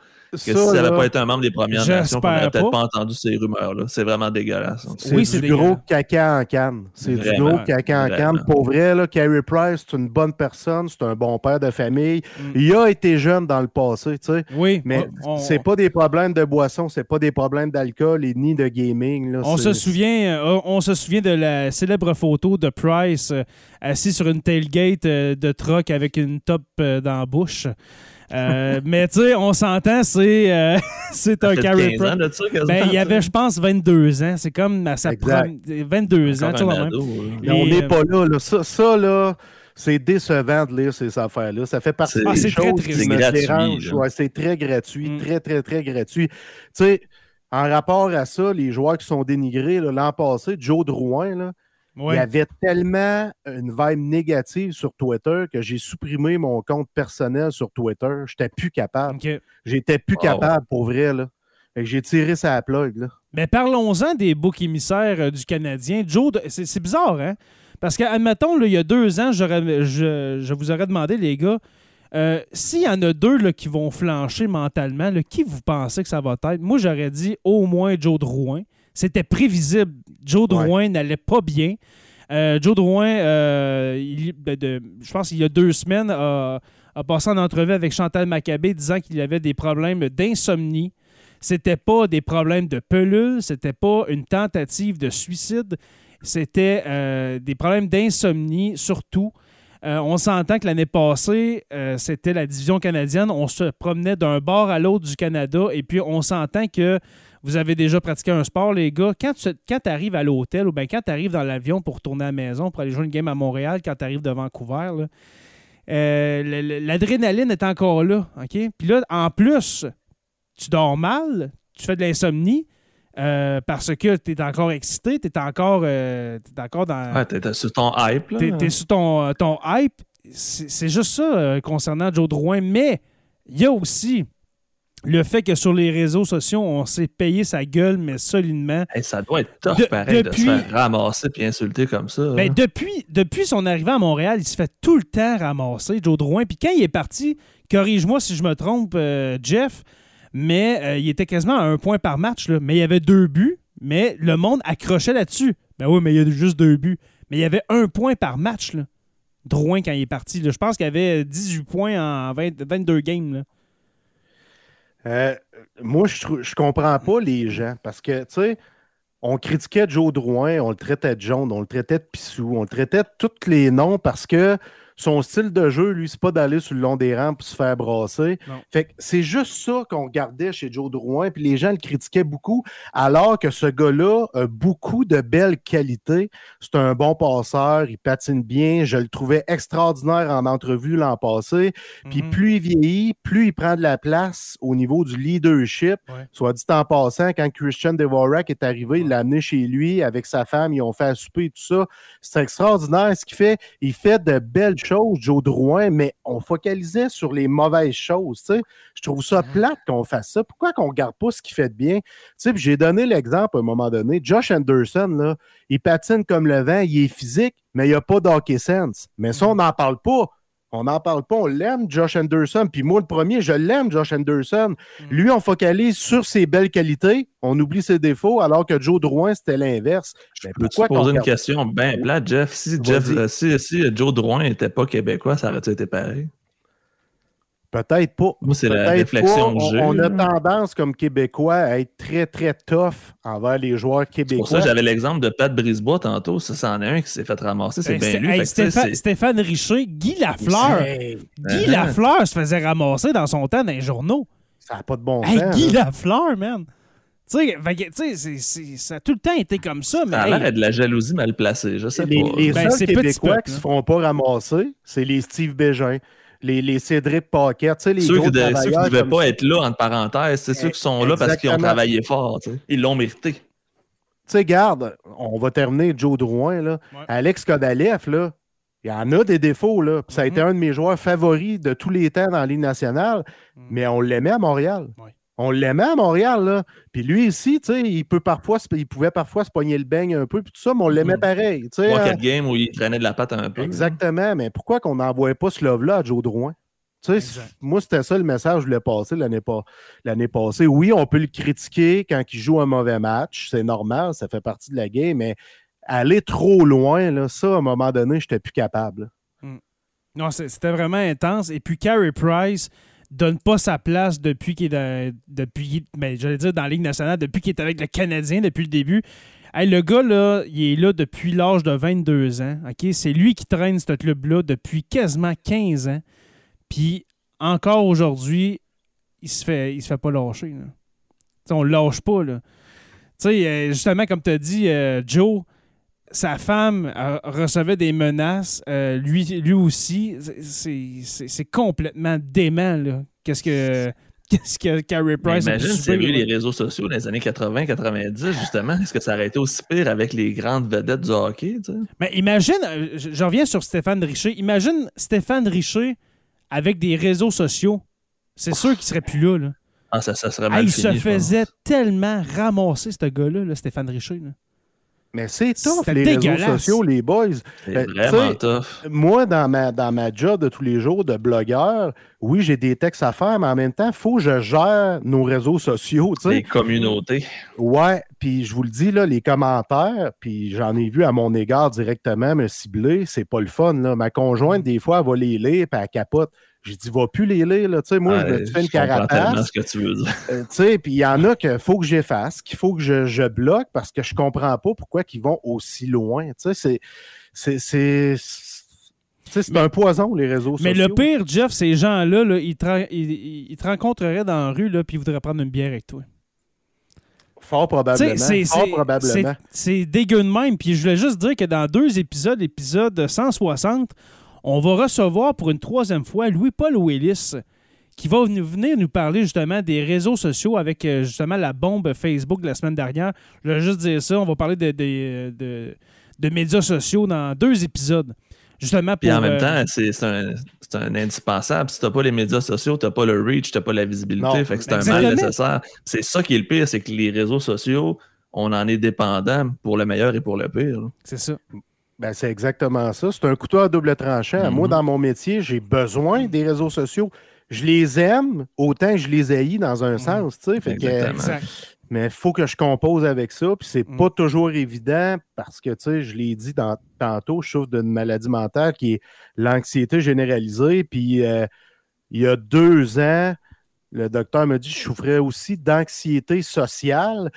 Que Ça, si ça n'avait pas été un membre des Premières J'espère Nations, on n'aurait peut-être pas. pas entendu ces rumeurs-là. C'est vraiment dégueulasse. C'est Oui, c'est du gros caca en canne. C'est du gros caca en vraiment. canne. Pour vrai, là, Carey Price, c'est une bonne personne, c'est un bon père de famille. Mm. Il a été jeune dans le passé, tu sais. Oui, Mais on, c'est pas des problèmes de boisson, c'est pas des problèmes d'alcool et ni de gaming. Là, on se souvient, euh, on se souvient de la célèbre photo de Price euh, assis sur une tailgate euh, de truck avec une top dans la bouche. Euh, mais tu sais, on s'entend, c'est euh, *laughs* c'est un fait Carey 15 Price. ans de ça, quasiment, Ben, il y avait, je pense, 22 ans. C'est comme à sa prom- 22 ans, Encore même. ado, ouais. On n'est euh, pas là. là. Ça, ça, là, c'est décevant de lire ces affaires-là. Ça fait partie C'est- des Ah, c'est très choses qui me C'est gratuit, dérangent. là. Ouais, c'est très gratuit, Mm. très, très, très gratuit. Tu sais, en rapport à ça, les joueurs qui sont dénigrés, là, l'an passé, Joe Drouin, là, Ouais. il y avait tellement une vibe négative sur Twitter que j'ai supprimé mon compte personnel sur Twitter. J'étais plus capable. J'étais plus Wow. capable, pour vrai. Là. Fait que j'ai tiré sa plug. Là. Mais parlons-en des boucs émissaires euh, du Canadien. Joe, c'est bizarre, hein? Parce qu'admettons, il y a deux ans, j'aurais- je, je vous aurais demandé, les gars, euh, s'il y en a deux là, qui vont flancher mentalement, là, qui vous pensez que ça va être? Moi, j'aurais dit au moins Joe Drouin. C'était prévisible. Joe Drouin n'allait pas bien. Euh, Joe Drouin, euh, il- de- de- je pense qu'il y a deux semaines, a, a passé en entrevue avec Chantal Maccabé disant qu'il avait des problèmes d'insomnie. C'était pas des problèmes de pelule, c'était pas une tentative de suicide, c'était euh, des problèmes d'insomnie surtout. Euh, on s'entend que l'année passée, euh, c'était la division canadienne. On se promenait d'un bord à l'autre du Canada et puis on s'entend que vous avez déjà pratiqué un sport, les gars. Quand tu quand arrives à l'hôtel ou bien quand tu arrives dans l'avion pour retourner à la maison, pour aller jouer une game à Montréal, quand tu arrives de Vancouver, là, euh, l'adrénaline est encore là. OK? Puis là, en plus, tu dors mal, tu fais de l'insomnie euh, parce que tu es encore excité, tu es encore, euh, t'es encore dans. Ouais, t'étais sur ton hype. Là. T'es, t'es sur ton, ton hype. C'est, juste ça euh, concernant Joe Drouin. Mais il y a aussi le fait que sur les réseaux sociaux, on s'est payé sa gueule, mais solidement. Hey, ça doit être tough, De- pareil, depuis- de se faire ramasser puis insulter comme ça. Ben, hein. depuis, depuis son arrivée à Montréal, il se fait tout le temps ramasser, Joe Drouin. Puis quand il est parti, corrige-moi si je me trompe, euh, Jeff, mais euh, il était quasiment à un point par match. Là. Mais il y avait deux buts, mais le monde accrochait là-dessus. Ben oui, mais il y a juste deux buts. Mais il y avait un point par match, là. Drouin, quand il est parti. là. Je pense qu'il avait 18 points en 20 22 games. Là. Euh, moi, je, je comprends pas les gens parce que, tu sais, on critiquait Joe Drouin, on le traitait de jaune, on le traitait de pissou, on le traitait de tous les noms parce que Son style de jeu, lui, c'est pas d'aller sur le long des rampes pour se faire brasser. Non. Fait que c'est juste ça qu'on regardait chez Joe Drouin, puis les gens le critiquaient beaucoup, alors que ce gars-là a beaucoup de belles qualités. C'est un bon passeur, il patine bien. Je le trouvais extraordinaire en entrevue l'an passé. Puis Mhm. plus il vieillit, plus il prend de la place au niveau du leadership. Ouais. Soit dit en passant, quand Christian Devorak est arrivé, il l'a amené chez lui avec sa femme, ils ont fait à souper et tout ça. C'est extraordinaire ce qu'il fait. Il fait de belles choses, Joe Drouin, mais on focalisait sur les mauvaises choses. Je trouve ça plate qu'on fasse ça. Pourquoi qu'on regarde pas ce qu'il fait de bien? J'ai donné l'exemple à un moment donné. Josh Anderson, là, il patine comme le vent, il est physique, mais il n'a pas d'hockey sense. Mais ça, on n'en parle pas. On n'en parle pas, on l'aime, Josh Anderson. Puis moi, le premier, je l'aime, Josh Anderson. Lui, on focalise sur ses belles qualités, on oublie ses défauts, alors que Joe Drouin, c'était l'inverse. Je Mais peux te poser une question bien plate, Jeff? Si, Jeff euh, si, si Joe Drouin n'était pas québécois, ça aurait-il été pareil? Peut-être pas. Moi, c'est la réflexion pas. que j'ai. On, on a tendance, comme Québécois, à être très, très tough envers les joueurs C'est pour québécois. ça que j'avais l'exemple de Pat Brisebois tantôt. Ça, c'en est un qui s'est fait ramasser. C'est Hey, bien lui. hey, Fait Stéphane, Richer, Guy Lafleur. Hey, Guy Uh-huh. Lafleur se faisait ramasser dans son temps dans les journaux. ça n'a pas de bon Hey, sens. Guy là. Lafleur, man. Tu sais, ça a tout le temps été comme ça, mais Ça a l'air de la jalousie mal placée. Je sais Les, pas. les Ben, seuls c'est petit Québécois qui ne se feront pas ramasser, c'est les Steve Bégin, les, les Cédric Paquette, tu sais, les Ceux gros qui, de- ceux qui ne devaient pas ça. être là, entre parenthèses, c'est ceux qui sont là parce qu'ils ont travaillé fort. tu sais. Ils l'ont mérité. Tu sais, garde, on va terminer Joe Drouin, là. Ouais. Alex Kodalev, là, il y en a des défauts, là. Puis Ça a Mhm. été un de mes joueurs favoris de tous les temps dans la Ligue nationale, Mhm. mais on l'aimait à Montréal. Ouais. On l'aimait à Montréal, là. Puis lui ici, tu sais, il peut parfois, se- il pouvait parfois se pogner le beigne un peu, puis tout ça, mais on l'aimait Mhm. pareil. tu sais, Trois, hein. quatre games où il traînait de la patte un peu. Exactement, mais pourquoi qu'on n'envoie pas ce love-là à Joe Drouin? Tu sais, moi, c'était ça le message que je voulais passer l'année pas- l'année passée. Oui, on peut le critiquer quand il joue un mauvais match. C'est normal, ça fait partie de la game, mais aller trop loin, là, ça, à un moment donné, je n'étais plus capable. Non, c'est- c'était vraiment intense. Et puis, Carey Price donne pas sa place depuis qu'il est dans, depuis, ben, j'allais dire dans la Ligue nationale, depuis qu'il est avec le Canadien depuis le début. Le gars, là, il est là depuis l'âge de 22 ans. OK? C'est lui qui traîne ce club-là depuis quasiment 15 ans. Puis, encore aujourd'hui, il se fait, il se fait pas lâcher. là. On le lâche pas. Là. Euh, justement, comme tu as dit, euh, Joe, sa femme euh, recevait des menaces, euh, lui, lui aussi. C'est- complètement dément, là. Qu'est-ce que, *laughs* qu'est-ce que Mais Price imagine avait eu les réseaux sociaux dans les années 80-90, justement. Est-ce que ça aurait été aussi pire avec les grandes vedettes du hockey? tu sais? Mais imagine, euh, je, je reviens sur Stéphane Richer. Imagine Stéphane Richer avec des réseaux sociaux. C'est sûr qu'il serait plus là. là. Ah, ça, ça serait mal il fini, se faisait tellement ramasser, ce gars-là, là, Stéphane Richer. là. Mais c'est tough, les réseaux sociaux, les boys. C'est Ben, vraiment tough. Moi, dans ma, dans ma job de tous les jours de blogueur, oui, j'ai des textes à faire, mais en même temps, il faut que je gère nos réseaux sociaux. Les communautés. Ouais, puis je vous le dis, là, les commentaires, puis j'en ai vu à mon égard directement me cibler, c'est pas le fun. Là. Ma conjointe, des fois, elle va les lire, puis elle capote. J'ai dit, va plus les lire, là. Tu sais, moi, je me fait une carapace. ce que tu veux dire. Euh, tu sais, puis il y en a qu'il faut que j'efface, qu'il faut que je, je bloque parce que je comprends pas pourquoi ils vont aussi loin. Tu sais, c'est. C'est. un poison, les réseaux Mais sociaux. le pire, Jeff, ces gens-là, là, ils, te, ils- te rencontreraient dans la rue, là, puis ils voudraient prendre une bière avec toi. Fort probablement. C'est dégueu de même. Puis je voulais juste dire que dans deux épisodes, épisode 160, on va recevoir pour une troisième fois Louis-Paul Willis, qui va venir nous parler justement des réseaux sociaux avec euh, justement la bombe Facebook de la semaine dernière. Je voulais juste dire ça. On va parler de, de, de- de médias sociaux dans deux épisodes. Justement pour. Puis en même euh, temps, c'est c'est un, indispensable. Si t'as pas les médias sociaux, t'as pas le reach, t'as pas la visibilité. Non. fait que c'est un mal nécessaire. C'est ça qui est le pire, c'est que les réseaux sociaux, on en est dépendant pour le meilleur et pour le pire. c'est ça. Ben, c'est exactement ça. C'est un couteau à double tranchant. Mhm. Moi, dans mon métier, j'ai besoin des réseaux sociaux. Je les aime autant que je les haïs dans un sens. Fait que- Exactement. Exact. mais il faut que je compose avec ça. Puis c'est Mm. pas toujours évident parce que, tu sais, je l'ai dit dans- tantôt, je souffre d'une maladie mentale qui est l'anxiété généralisée. Puis euh, il y a deux ans, le docteur m'a dit que je souffrais aussi d'anxiété sociale.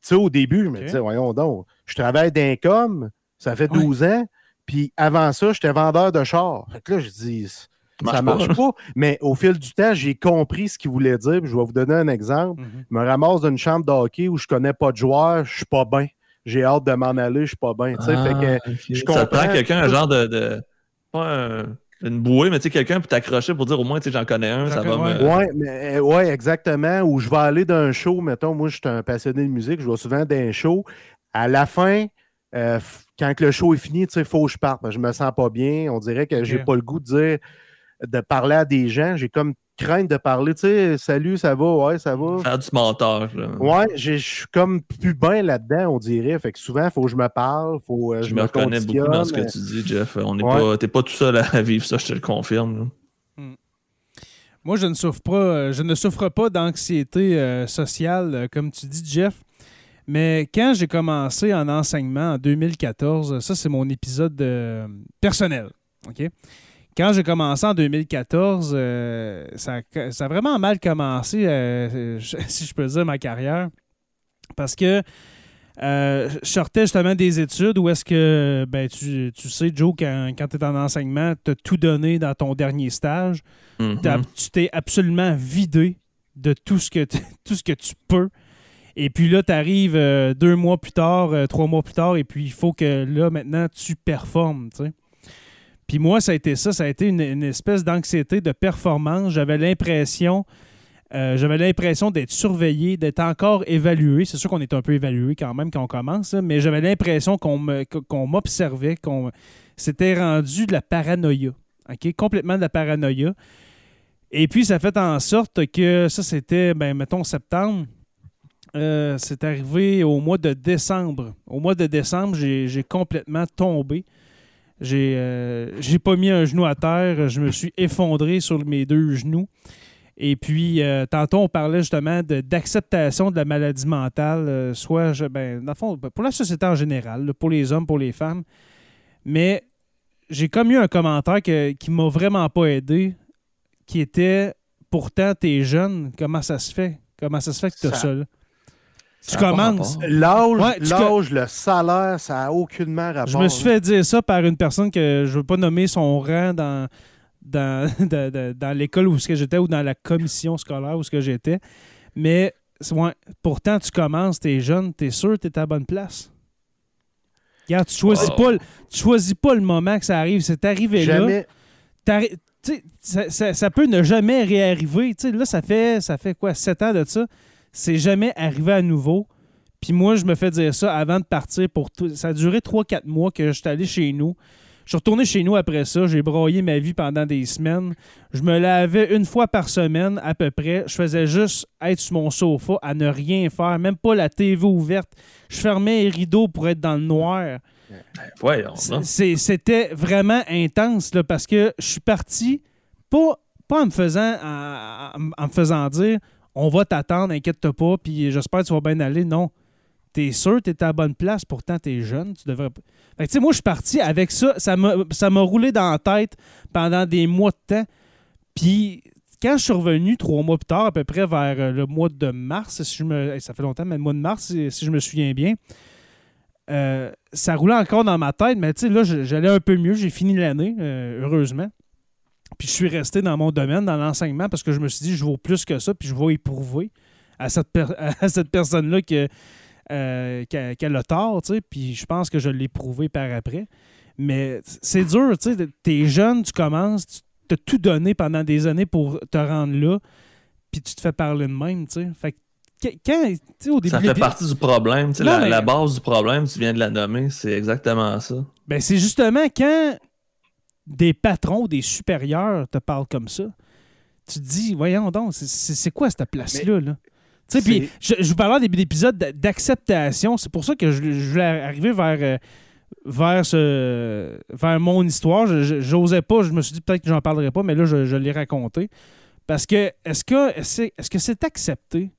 Tu sais, au début, je me disais, voyons donc, je travaille d'income, ça fait Ouais. 12 ans. Puis avant ça, j'étais vendeur de chars. Fait que là, je dis, Marche ça pas. marche pas. Mais au fil du temps, j'ai compris ce qu'il voulait dire. Puis je vais vous donner un exemple. Mhm. Je me ramasse d'une chambre de hockey où je connais pas de joueurs, je suis pas bien. J'ai hâte de m'en aller, je suis pas bien. Fait que, Ah, je Ça te prend comprends. quelqu'un, un genre de. de- pas un- une bouée, mais tu sais, quelqu'un pour t'accrocher pour dire au moins, tu sais, j'en connais un, ça va me. Ouais, mais, euh, ouais, exactement. Où je vais aller d'un show, mettons, moi, je suis un passionné de musique, je vais souvent d'un show. À la fin, euh, quand que le show est fini, tu sais, il faut que je parte. Je me sens pas bien. On dirait que j'ai pas le goût de dire, de parler à des gens. J'ai comme crainte de parler, tu sais, salut, ça va, ouais, ça va. Faire du menteur. là. Ouais, je suis comme plus bien là-dedans, on dirait. Fait que souvent, il faut que je me parle, faut euh, Je me reconnais beaucoup dans ce que tu dis, Jeff. On n'est Ouais. pas, t'es pas tout seul à *laughs* vivre ça, je te le confirme. là. Moi, je ne souffre pas, euh, je ne souffre pas d'anxiété euh, sociale, comme tu dis, Jeff. Mais quand j'ai commencé en enseignement en 2014, ça c'est mon épisode euh, personnel. OK? Quand j'ai commencé en 2014, euh, ça, a- ça a vraiment mal commencé, euh, *laughs* si je peux dire, ma carrière. Parce que euh, je sortais justement des études où est-ce que, ben, tu, tu sais, Joe, quand, quand tu es en enseignement, tu as tout donné dans ton dernier stage. Mhm. T'as- tu t'es absolument vidé de tout ce que, *laughs* tout ce que tu peux. Et puis là, tu arrives deux mois plus tard, euh, trois mois plus tard, et puis il faut que là, maintenant, tu performes. Puis moi, ça a été ça, ça a été une, espèce d'anxiété de performance. J'avais l'impression. euh, j'avais l'impression d'être surveillé, d'être encore évalué. C'est sûr qu'on est un peu évalué quand même quand on commence, mais j'avais l'impression qu'on m'observait, qu'on c'était rendu de la paranoïa. Complètement de la paranoïa. Et puis, ça fait en sorte que ça, c'était, ben, mettons, septembre. Euh, c'est arrivé au mois de décembre. Au mois de décembre, j'ai complètement tombé. J'ai euh, pas mis un genou à terre. Je me suis effondré sur mes deux genoux. Et puis, euh, tantôt, on parlait justement d'acceptation de, la maladie mentale, euh, soit, je- ben, dans le fond, pour la société en général, pour les hommes, pour les femmes. Mais j'ai comme eu un commentaire que- qui m'a vraiment pas aidé, qui était pourtant, t'es jeune, comment ça se fait? Comment ça se fait que t'as Ça- ça, là? Tu commences? L'âge, Ouais, l'âge, le salaire, ça n'a aucunement rapport. Je me suis fait dire ça par une personne que je veux pas nommer son rang dans, dans, *laughs* dans, dans- dans l'école où ce que j'étais ou dans la commission scolaire où ce que j'étais. Mais ouais, pourtant, tu commences, tu es jeune, tu es sûr que tu es à la bonne place. Regarde, tu choisis, Oh. pas le, tu choisis pas le moment que ça arrive. C'est arrivé là. Jamais. Ça, ça- ça peut ne jamais réarriver. Tu sais, là, ça fait, ça fait quoi, sept ans de ça? C'est jamais arrivé à nouveau. Puis moi, je me fais dire ça avant de partir. pour tout. Ça a duré 3-4 mois que je suis allé chez nous. Je suis retourné chez nous après ça. J'ai broyé ma vie pendant des semaines. Je me lavais une fois par semaine à peu près. Je faisais juste être sur mon sofa à ne rien faire, même pas la TV ouverte. Je fermais les rideaux pour être dans le noir. C'était vraiment intense là, parce que je suis parti pas, pas en, me faisant, en me faisant dire on va t'attendre, inquiète-toi pas, puis j'espère que tu vas bien aller. Non. T'es sûr, t'es à la bonne place, pourtant t'es jeune, tu devrais. Fait que, tu sais, moi, je suis parti avec ça. Ça m'a roulé dans la tête pendant des mois de temps. Puis quand je suis revenu trois mois plus tard, à peu près vers euh, le mois de mars, Ça fait longtemps, mais le mois de mars, si, je me souviens bien. euh, ça roulait encore dans ma tête, mais tu sais, là, j'allais un peu mieux. J'ai fini l'année, euh, heureusement. Puis je suis resté dans mon domaine, dans l'enseignement, parce que je me suis dit, je vaux plus que ça, puis je vais éprouver à cette, per- *laughs* à cette personne-là euh, qu'elle a tort, tu sais. Puis je pense que je l'ai prouvé par après. Mais c'est dur, tu sais. T'es jeune, tu commences, tu t'as tout donné pendant des années pour te rendre là, puis tu te fais parler de même, tu sais. Fait que quand, au début... Ça fait partie du problème. tu sais, Non, la, mais- la base du problème, tu viens de la nommer, c'est exactement ça. Ben, c'est justement quand des patrons des supérieurs te parlent comme ça, tu te dis, voyons donc, c'est- quoi cette place-là? Là? Tu sais, puis je, je vous parlais début d'épisode d'a- d'acceptation. C'est pour ça que je, je voulais arriver vers, euh, vers, ce, vers mon histoire. J'osais pas, je me suis dit peut-être que j'en parlerai pas, mais là, je, je l'ai raconté. Parce que, est-ce que c'est est -ce c'est accepté?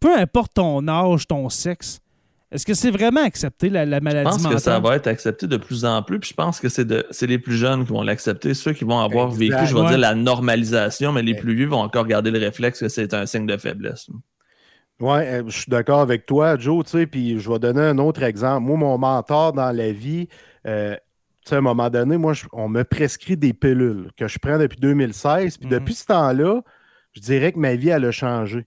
Peu importe ton âge, ton sexe, est-ce que c'est vraiment accepté, la, la Je maladie pense que mentale? ça va être accepté de plus en plus. Puis je pense que c'est de- c'est les plus jeunes qui vont l'accepter, ceux qui vont avoir Exact. vécu, je vais Ouais. dire, la normalisation, mais les Ouais. plus vieux vont encore garder le réflexe que c'est un signe de faiblesse. Oui, je suis d'accord avec toi, Joe, tu sais, puis je vais donner un autre exemple. Moi, mon mentor dans la vie, euh, tu sais, à un moment donné, moi, je- on me prescrit des pilules que je prends depuis 2016. Puis Mhm. depuis ce temps-là, je dirais que ma vie, elle a changé.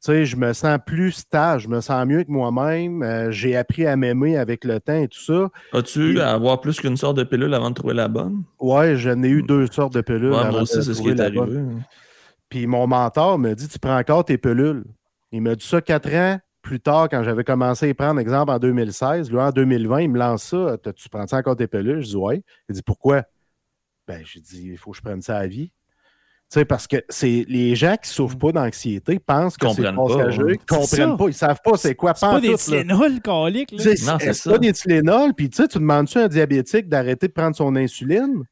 Tu sais, je me sens plus stable, je me sens mieux que moi-même. euh, j'ai appris à m'aimer avec le temps et tout ça. As-tu eu à avoir plus qu'une sorte de pilule avant de trouver la bonne? Ouais, j'en ai eu deux sortes de pilules. Ouais, avant moi aussi, c'est ce qui est arrivé. bonne. Puis mon mentor me dit Tu prends encore tes pilules. Il m'a dit ça quatre ans plus tard, quand j'avais commencé à y prendre, exemple, en 2016. Lui, en 2020, il me lance ça Tu prends ça encore tes pilules? Je dis Ouais. Il dit Pourquoi? Ben, j'ai dit Il faut que je prenne ça à vie. Tu sais, parce que c'est les gens qui souffrent pas d'anxiété pensent que c'est ouais. ils comprennent pas, ils savent pas c'est quoi C'est pas des. Tylenol, Non, c'est c'est c'est ça. pas des Tylenol, puis tu sais, tu demandes-tu à un diabétique d'arrêter de prendre son insuline?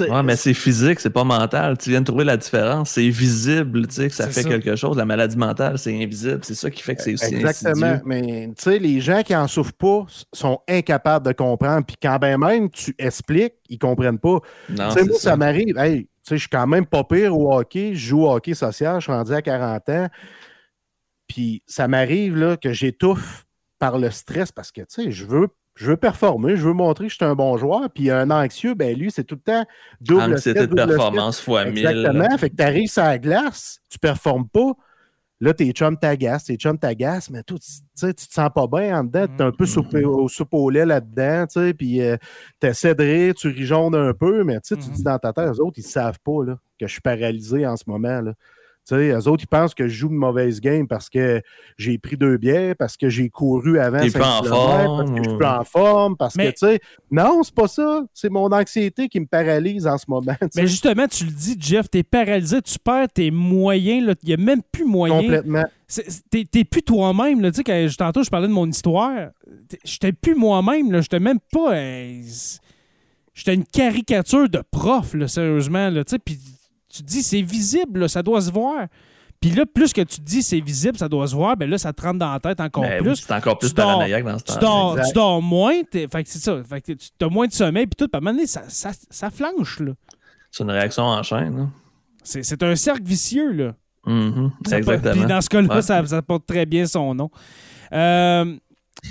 Ouais, mais c'est physique, c'est pas mental. Tu viens de trouver la différence. C'est visible, tu sais, que ça C'est fait ça. quelque chose. La maladie mentale, c'est invisible. C'est ça qui fait que c'est aussi Exactement. insidieux. Mais tu sais, les gens qui en souffrent pas sont incapables de comprendre. Puis quand ben même tu expliques, ils comprennent pas. Non, Tu sais, c'est moi, ça, ça. m'arrive. Hey, je suis quand même pas pire au hockey. Je joue au hockey social. Je suis rendu à 40 ans. Puis ça m'arrive là, que j'étouffe par le stress parce que tu sais, je veux. Je veux performer, je veux montrer que je suis un bon joueur. Puis un anxieux, ben lui, c'est tout le temps double Anxiété stress, de double stress. performance fois 1000. Exactement. Fait que tu arrives sur la glace, tu performes pas. Là, tes chums t'agacent, tes chums t'agacent, mais toi, tu te sens pas bien en dedans. Tu es un peu soupe au, soupe au lait là-dedans, tu sais, puis tu essaies de rire, tu jaune un peu, mais tu sais, tu Mhm. dis dans ta tête, eux autres, ils savent pas là, que je suis paralysé en ce moment. Là. Tu sais, eux autres, ils pensent que je joue une mauvaise game parce que j'ai pris deux bières, parce que j'ai couru avant T'es 5 pas en forme, parce que je suis plus en forme, parce Mais- que, tu sais, non, c'est pas ça. C'est mon anxiété qui me paralyse en ce moment. Mais justement, tu le dis, Jeff, t'es paralysé, tu perds tes moyens, il n'y a même plus moyen. Complètement. T'es plus toi-même. Tu sais, tantôt, je parlais de mon histoire. J'étais plus moi-même. J'étais même pas. un- J'étais une caricature de prof, là, sérieusement. Là, tu sais, Puis tu te dis, c'est visible, là, ça doit se voir. Puis là, plus que tu te dis, c'est visible, ça doit se voir, ben là, ça te rentre dans la tête encore Ben oui, plus. c'est encore plus Tu dors- dans ce Tu temps dors, tu dors moins, t'es- fait que c'est ça. Fait que tu as moins de sommeil, puis tout. Puis à un moment donné, ça, ça, ça flanche. là. C'est une réaction en chaîne. hein. C'est c'est un cercle vicieux. Là. Porte- Exactement. Puis dans ce cas-là, Ouais. ça, ça porte très bien son nom. Euh,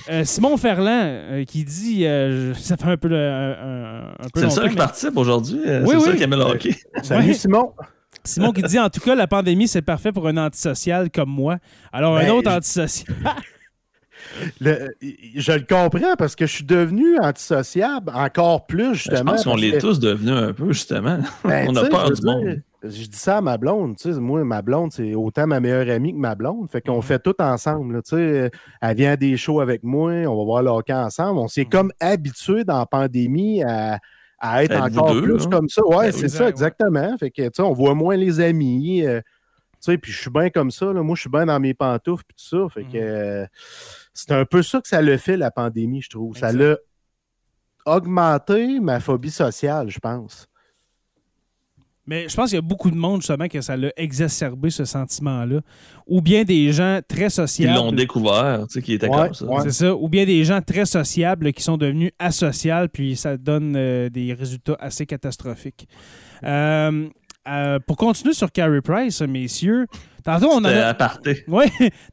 euh, Simon Ferland euh, qui dit, euh, je- ça fait un peu, le- un, un- un peu C'est le seul qui mais- participe aujourd'hui. euh, Oui, c'est le oui. seul qui aime le hockey. Salut Ouais. Simon. Simon qui dit, en tout cas, la pandémie, c'est parfait pour un antisocial comme moi. Alors, un Ben, autre je- antisocial. *laughs* Le- je le comprends parce que je suis devenu antisociable encore plus, Je justement. pense qu'on l'est que- tous devenus un peu, justement. Ben, *laughs* On a peur je du monde. Je dis ça à ma blonde. tu sais, Moi, ma blonde, c'est autant ma meilleure amie que ma blonde. Fait Mhm. qu'on fait tout ensemble. là, tu sais. Elle vient à des shows avec moi, on va voir le hockey ensemble. On Mhm. s'est comme habitué dans la pandémie à, à être encore deux, plus là? comme ça. Ouais, Ben c'est ça, exact, exactement. Fait que, tu sais, on voit moins les amis. euh, tu sais, puis je suis bien comme ça. là. Moi, je suis bien dans mes pantoufles puis tout ça. Fait que Mhm. euh, c'est un peu ça que ça le fait, la pandémie, je trouve. Ça l'a augmenté ma phobie sociale, je pense. Mais je pense qu'il y a beaucoup de monde, justement, que ça l'a exacerbé, ce sentiment-là. Ou bien des gens très Ils sociables. l'ont découvert, tu sais, qui était Ouais, comme ça. ouais. C'est ça. Ou bien des gens très sociables qui sont devenus asociales, puis ça donne euh, des résultats assez catastrophiques. Euh, euh, pour continuer sur Carey Price, messieurs, tantôt on a... aparté. *laughs* Oui,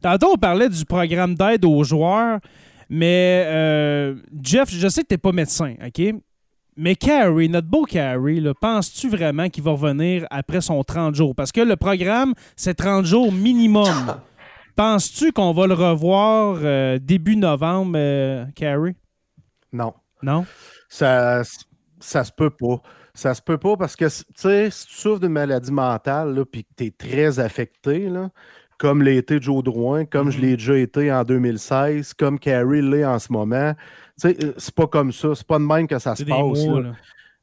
tantôt on parlait du programme d'aide aux joueurs, mais euh, Jeff, je sais que tu n'es pas médecin, OK? Mais Carey, notre beau Carey, là, penses-tu vraiment qu'il va revenir après son 30 jours? Parce que le programme, c'est 30 jours minimum. *laughs* Penses-tu qu'on va le revoir euh, début novembre, euh, Carey? Non. Non? Ça, ça se peut pas. Ça se peut pas parce que, tu sais, si tu souffres d'une maladie mentale, puis que tu es très affecté, là, comme l'a été Joe Drouin, comme je l'ai déjà été en 2016, comme Carrie l'est en ce moment, c'est pas comme ça. C'est pas de même que ça se passe. mois, là. là.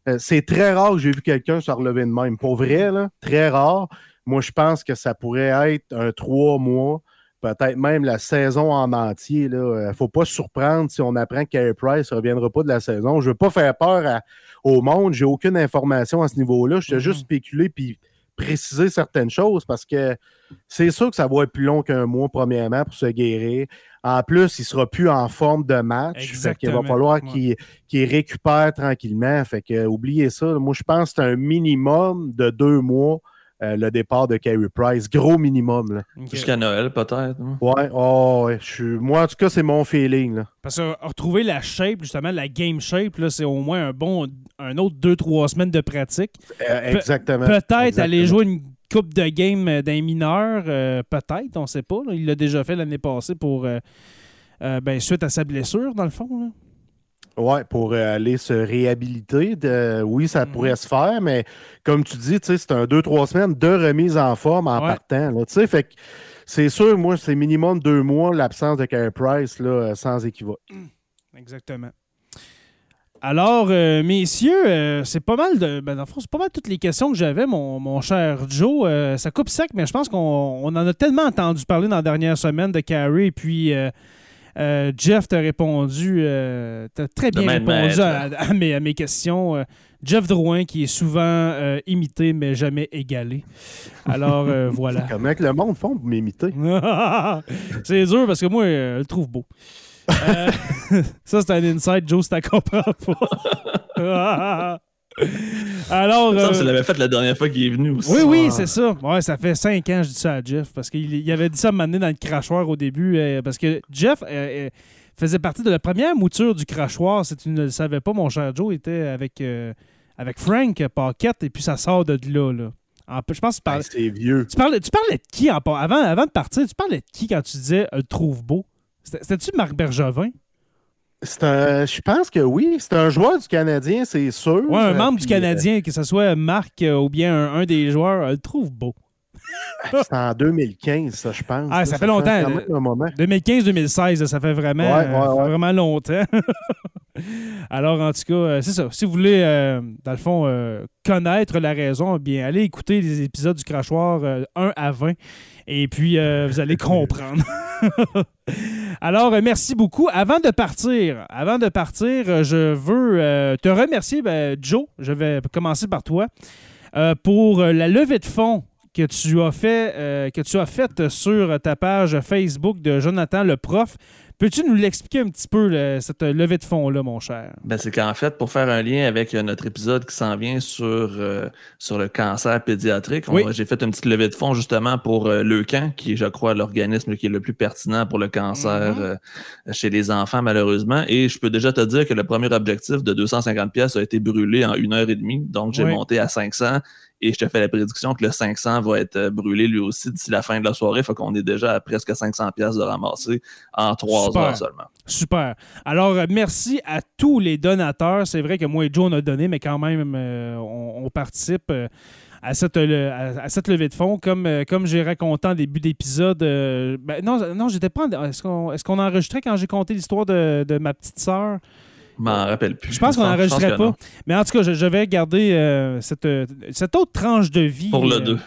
Euh, C'est très rare que j'ai vu quelqu'un se relever de même. Pour vrai, là, très rare. Moi, je pense que ça pourrait être un trois mois, peut-être même la saison en entier. Il ne faut pas se surprendre si on apprend que Price ne reviendra pas de la saison. Je ne veux pas faire peur à- au monde. J'ai aucune information à ce niveau-là. Je t'ai Mhm. juste spéculé puis préciser certaines choses parce que c'est sûr que ça va être plus long qu'un mois, premièrement, pour se guérir. En plus, il ne sera plus en forme de match. Fait qu'il Exactement. va falloir Ouais. qu'il récupère tranquillement. Fait que, euh, oubliez ça. Moi, je pense que c'est un minimum de deux mois euh, le départ de Carey Price. Gros minimum. Jusqu'à Noël, peut-être. hein. Ouais, oh, ouais, je suis- moi, en tout cas, c'est mon feeling. Là. Parce que retrouver la shape, justement, la game shape, là, c'est au moins un bon un autre 2-3 semaines de pratique. Euh, exactement. Peut-être aller jouer une coupe de game euh, d'un mineur, euh, peut-être, on ne sait pas. là. Il l'a déjà fait l'année passée pour euh, euh, ben, suite à sa blessure, dans le fond. Ouais, pour aller se réhabiliter. de- oui, ça Mhm. pourrait se faire, mais comme tu dis, c'est un 2-3 semaines de remise en forme en Ouais. partant. là, fait c'est sûr, moi, c'est minimum deux mois l'absence de Carey Price là, sans équivoque. Exactement. Alors, euh, messieurs, euh, c'est pas mal de. Ben, dans le fond, c'est pas mal toutes les questions que j'avais, mon, mon cher Joe. Euh, ça coupe sec, mais je pense qu'on on en a tellement entendu parler dans la dernière semaine de Carrie. Puis euh, euh, Jeff t'a répondu. euh, t'as très bien répondu à, à mes, à mes questions. Euh, Jeff Drouin, qui est souvent euh, imité, mais jamais égalé. Alors, euh, *laughs* voilà. Comment que le monde font pour m'imiter? *laughs* c'est dur parce que moi, euh, je le trouve beau. Euh, *laughs* ça, c'est un inside, Joe, si t'en comprends pas. *laughs* Alors. Ça, euh, ça l'avait fait la dernière fois qu'il est venu aussi. oui, oui, c'est ça. Ouais, ça fait cinq ans que je dis ça à Jeff parce qu'il il avait dit ça à m'amener dans le crachoir au début. euh, parce que Jeff euh, euh, faisait partie de la première mouture du crachoir. Si tu ne le savais pas, mon cher Joe était avec, euh, avec Frank Paquette et puis ça sort de là. là. En- je pense que tu parlais, Ben, c'est vieux. tu parlais, tu parlais de qui en avant, avant de partir? Tu parlais de qui quand tu disais euh, le trouve beau? C'était- C'était-tu Marc Bergevin? C'est un, je pense que oui. C'est un joueur du Canadien, c'est sûr. Ouais, un Euh, membre du puis, euh, Canadien, que ce soit Marc euh, ou bien un, un des joueurs, euh, le trouve beau. C'est en 2015, ça, je pense. Ah, là. ça fait longtemps, quand là. même un moment. 2015-2016, ça fait vraiment, Ouais, ouais, euh, ouais. vraiment longtemps. *laughs* Alors, en tout cas, euh, c'est ça. Si vous voulez, euh, dans le fond, euh, connaître la raison, bien, allez écouter les épisodes du crachoir euh, 1 à 20 et puis vous allez *laughs* comprendre. *laughs* Alors, merci beaucoup. Avant de partir, avant de partir, je veux te remercier, ben, Joe. Je vais commencer par toi euh, pour la levée de fonds que tu as fait, euh, que tu as faite sur ta page Facebook de Jonathan le prof. Peux-tu nous l'expliquer un petit peu, là, cette levée de fonds-là, mon cher? Ben, c'est qu'en fait, pour faire un lien avec euh, notre épisode qui s'en vient sur, euh, sur le cancer pédiatrique, Oui. j'ai fait une petite levée de fonds justement pour euh, Leucan, qui est, je crois, l'organisme qui est le plus pertinent pour le cancer Mhm. chez les enfants, malheureusement. Et je peux déjà te dire que le premier objectif de 250 pièces a été brûlé en une heure et demie. Donc, j'ai Oui. monté à 500 et je te fais la prédiction que le 500 va être euh, brûlé lui aussi d'ici la fin de la soirée. Fait qu'on est déjà à presque 500 pièces de ramasser en trois Super. heures seulement. Super. Alors, euh, merci à tous les donateurs. C'est vrai que moi et Joe, on a donné, mais quand même, euh, on, on participe euh, à, cette, à, cette levée de fonds. Comme, comme j'ai raconté en début d'épisode. euh, ben, non, non j'étais pas. en- Est-ce qu'on est-ce qu'on enregistrait quand j'ai compté l'histoire de, de ma petite sœur? Je m'en rappelle plus. Je pense qu'on n'enregistrait pas. Mais en tout cas, je, je vais garder euh, cette, euh, cette autre tranche de vie. Pour le euh, 2.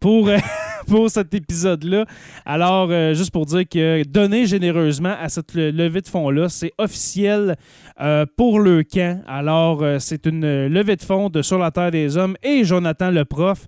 pour, euh, *laughs* pour cet épisode-là. Alors, euh, juste pour dire que donner généreusement à cette le- levée de fonds-là, c'est officiel euh, pour le camp. Alors, euh, c'est une levée de fonds de Sur la Terre des Hommes et Jonathan le prof.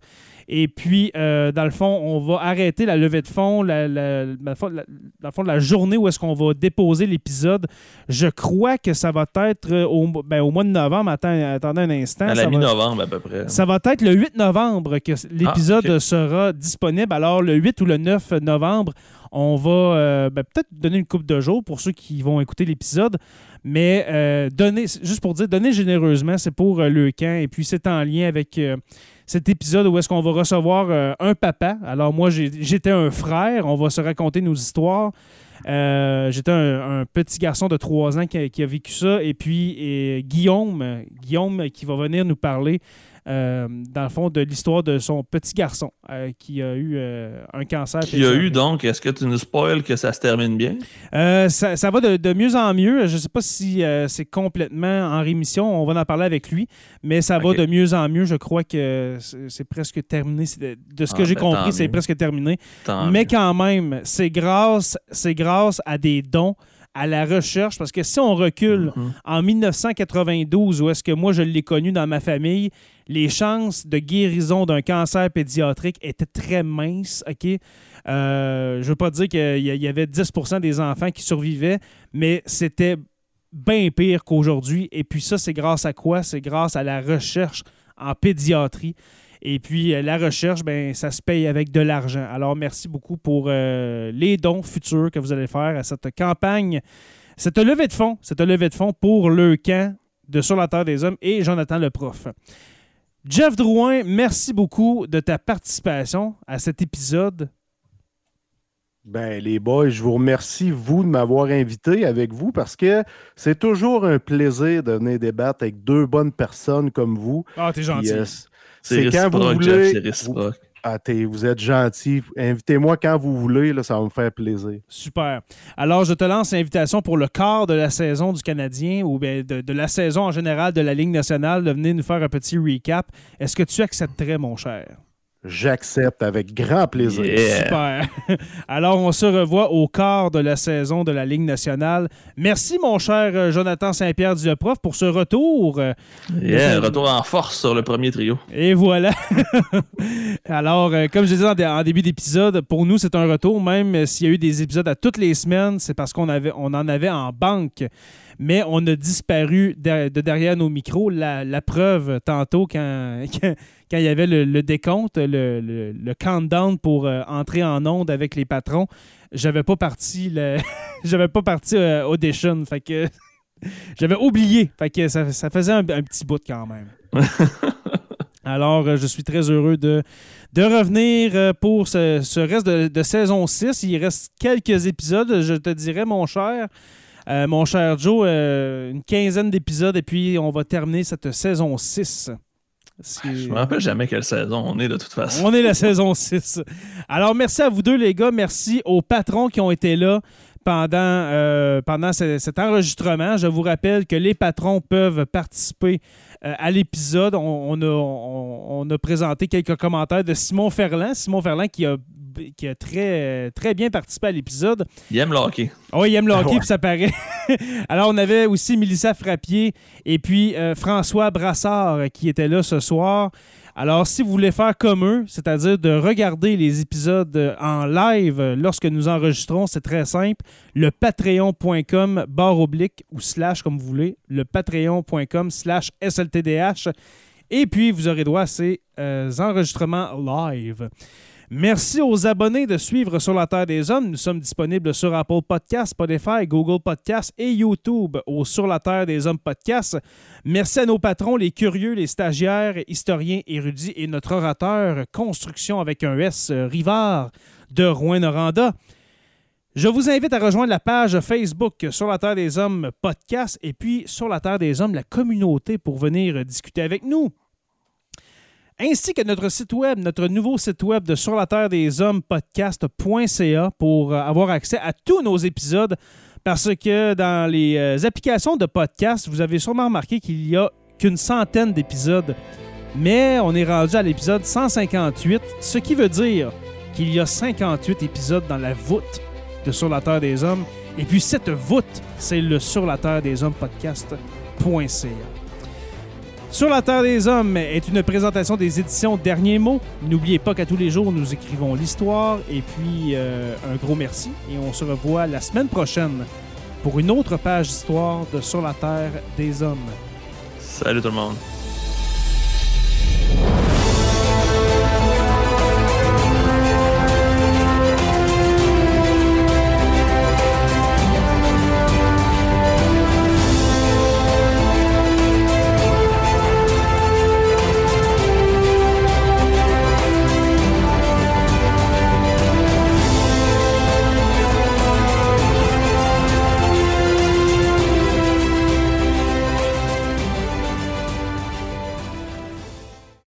Et puis, euh, dans le fond, on va arrêter la levée de fonds, la, la- dans le fond, la- dans le fond, la journée où est-ce qu'on va déposer l'épisode. Je crois que ça va être euh, au, ben, au mois de novembre. Attends, attendez un instant. À la mi-novembre, à peu près. ça va être le 8 novembre que l'épisode Ah, ok. sera disponible. Alors, le 8 ou le 9 novembre, on va euh, ben, peut-être donner une coupe de jours pour ceux qui vont écouter l'épisode. Mais euh, donner, juste pour dire, donner généreusement, c'est pour euh, le camp. Et puis, c'est en lien avec cet épisode où est-ce qu'on va recevoir euh, un papa. Alors, moi, j'étais un frère. On va se raconter nos histoires. Euh, J'étais un, petit garçon de 3 ans qui a, vécu ça. Et puis, Guillaume, Guillaume qui va venir nous parler, euh, dans le fond, de l'histoire de son petit garçon euh, qui a eu euh, un cancer. Qui a eu donc, est-ce que tu nous spoil que ça se termine bien? Ça, ça va de, de mieux en mieux. Je ne sais pas si c'est complètement en rémission. On va en parler avec lui. Mais ça va de mieux en mieux. Je crois que c'est presque terminé. De, de ce que Ah, j'ai ben, compris, c'est presque terminé. Tant Mais mieux. quand même, c'est grâce, c'est grâce à des dons, à la recherche. Parce que si on recule Mhm. en 1992, où est-ce que moi je l'ai connu dans ma famille, les chances de guérison d'un cancer pédiatrique étaient très minces. OK? Euh, je ne veux pas dire qu'il y avait 10% des enfants qui survivaient, mais c'était bien pire qu'aujourd'hui. Et puis ça, c'est grâce à quoi? C'est grâce à la recherche en pédiatrie. Et puis, euh, la recherche, ben, ça se paye avec de l'argent. Alors, merci beaucoup pour euh, les dons futurs que vous allez faire à cette campagne, cette levée de fonds, cette levée de fonds pour le camp de Sur la Terre des Hommes et Jonathan le prof. Jeff Drouin, merci beaucoup de ta participation à cet épisode. Ben, les boys, je vous remercie, vous, de m'avoir invité avec vous parce que c'est toujours un plaisir de venir débattre avec deux bonnes personnes comme vous. Ah, t'es gentil. Puis, euh, C'est quand vous réciproque, voulez. Jeff, c'est réciproque. Ah, t'es- vous êtes gentil. Invitez-moi quand vous voulez, là, ça va me faire plaisir. Super. Alors, je te lance l'invitation pour le quart de la saison du Canadien ou bien de, de la saison en général de la Ligue nationale de venir nous faire un petit recap. Est-ce que tu accepterais, mon cher? J'accepte avec grand plaisir. Yeah. Super. *laughs* Alors, on se revoit au quart de la saison de la Ligue nationale. Merci, mon cher euh, Jonathan Saint-Pierre Duleprof, pour ce retour. Euh, Yeah, retour en force sur le premier trio. Et voilà. *laughs* Alors, euh, comme je disais en début d'épisode, pour nous, c'est un retour. Même s'il y a eu des épisodes à toutes les semaines, c'est parce qu'on avait, on en avait en banque. Mais on a disparu de, de derrière nos micros. La, la preuve, tantôt, quand, *laughs* quand, quand il y avait le, le décompte, le, le- le countdown pour euh, entrer en onde avec les patrons, j'avais pas parti le, *laughs* j'avais pas parti euh, audition. Fait que *laughs* j'avais oublié. Fait que ça, ça faisait un, un petit bout quand même. Alors, euh, je suis très heureux de, de revenir euh, pour ce, ce reste de, de saison 6. Il reste quelques épisodes, je te dirais, mon cher. Euh, mon cher Joe, euh, une quinzaine d'épisodes et puis on va terminer cette saison 6. C'est- Je me rappelle jamais quelle saison on est de toute façon. on est la saison 6. Alors, merci à vous deux, les gars. Merci aux patrons qui ont été là pendant, euh, pendant ce- cet enregistrement. Je vous rappelle que les patrons peuvent participer euh, à l'épisode. On, on a, on- on a présenté quelques commentaires de Simon Ferland. Simon Ferland qui a, qui a très, très bien participé à l'épisode. Il aime le hockey. Oh, il aime le hockey, Ouais. puis ça paraît. *laughs* Alors, on avait aussi Mélissa Frappier et puis euh, François Brassard qui était là ce soir. Alors, si vous voulez faire comme eux, c'est-à-dire de regarder les épisodes euh, en live euh, lorsque nous enregistrons, c'est très simple. Le patreon.com barre oblique ou slash comme vous voulez. Le patreon.com slash SLTDH. Et puis, vous aurez droit à ces euh, enregistrements live. Merci aux abonnés de suivre Sur la Terre des Hommes. Nous sommes disponibles sur Apple Podcasts, Spotify, Google Podcasts et YouTube au Sur la Terre des Hommes podcast. Merci à nos patrons, les curieux, les stagiaires, historiens, érudits et notre orateur Construction avec un S, Rivard de Rouen-Noranda. Je vous invite à rejoindre la page Facebook Sur la Terre des Hommes podcast et puis Sur la Terre des Hommes, la communauté pour venir discuter avec nous ainsi que notre site web, notre nouveau site web de Sur la Terre des Hommes podcast.ca pour euh, avoir accès à tous nos épisodes parce que dans les euh, applications de podcast, vous avez sûrement remarqué qu'il y a qu'une centaine d'épisodes, mais on est rendu à l'épisode 158, ce qui veut dire qu'il y a 58 épisodes dans la voûte de Sur la Terre des Hommes. Et puis cette voûte, c'est le Sur la Terre des Hommes podcast.ca. Sur la Terre des Hommes est une présentation des éditions Derniers mots. N'oubliez pas qu'à tous les jours, nous écrivons l'histoire. Et puis, euh, un gros merci. Et on se revoit la semaine prochaine pour une autre page d'histoire de Sur la Terre des Hommes. Salut tout le monde.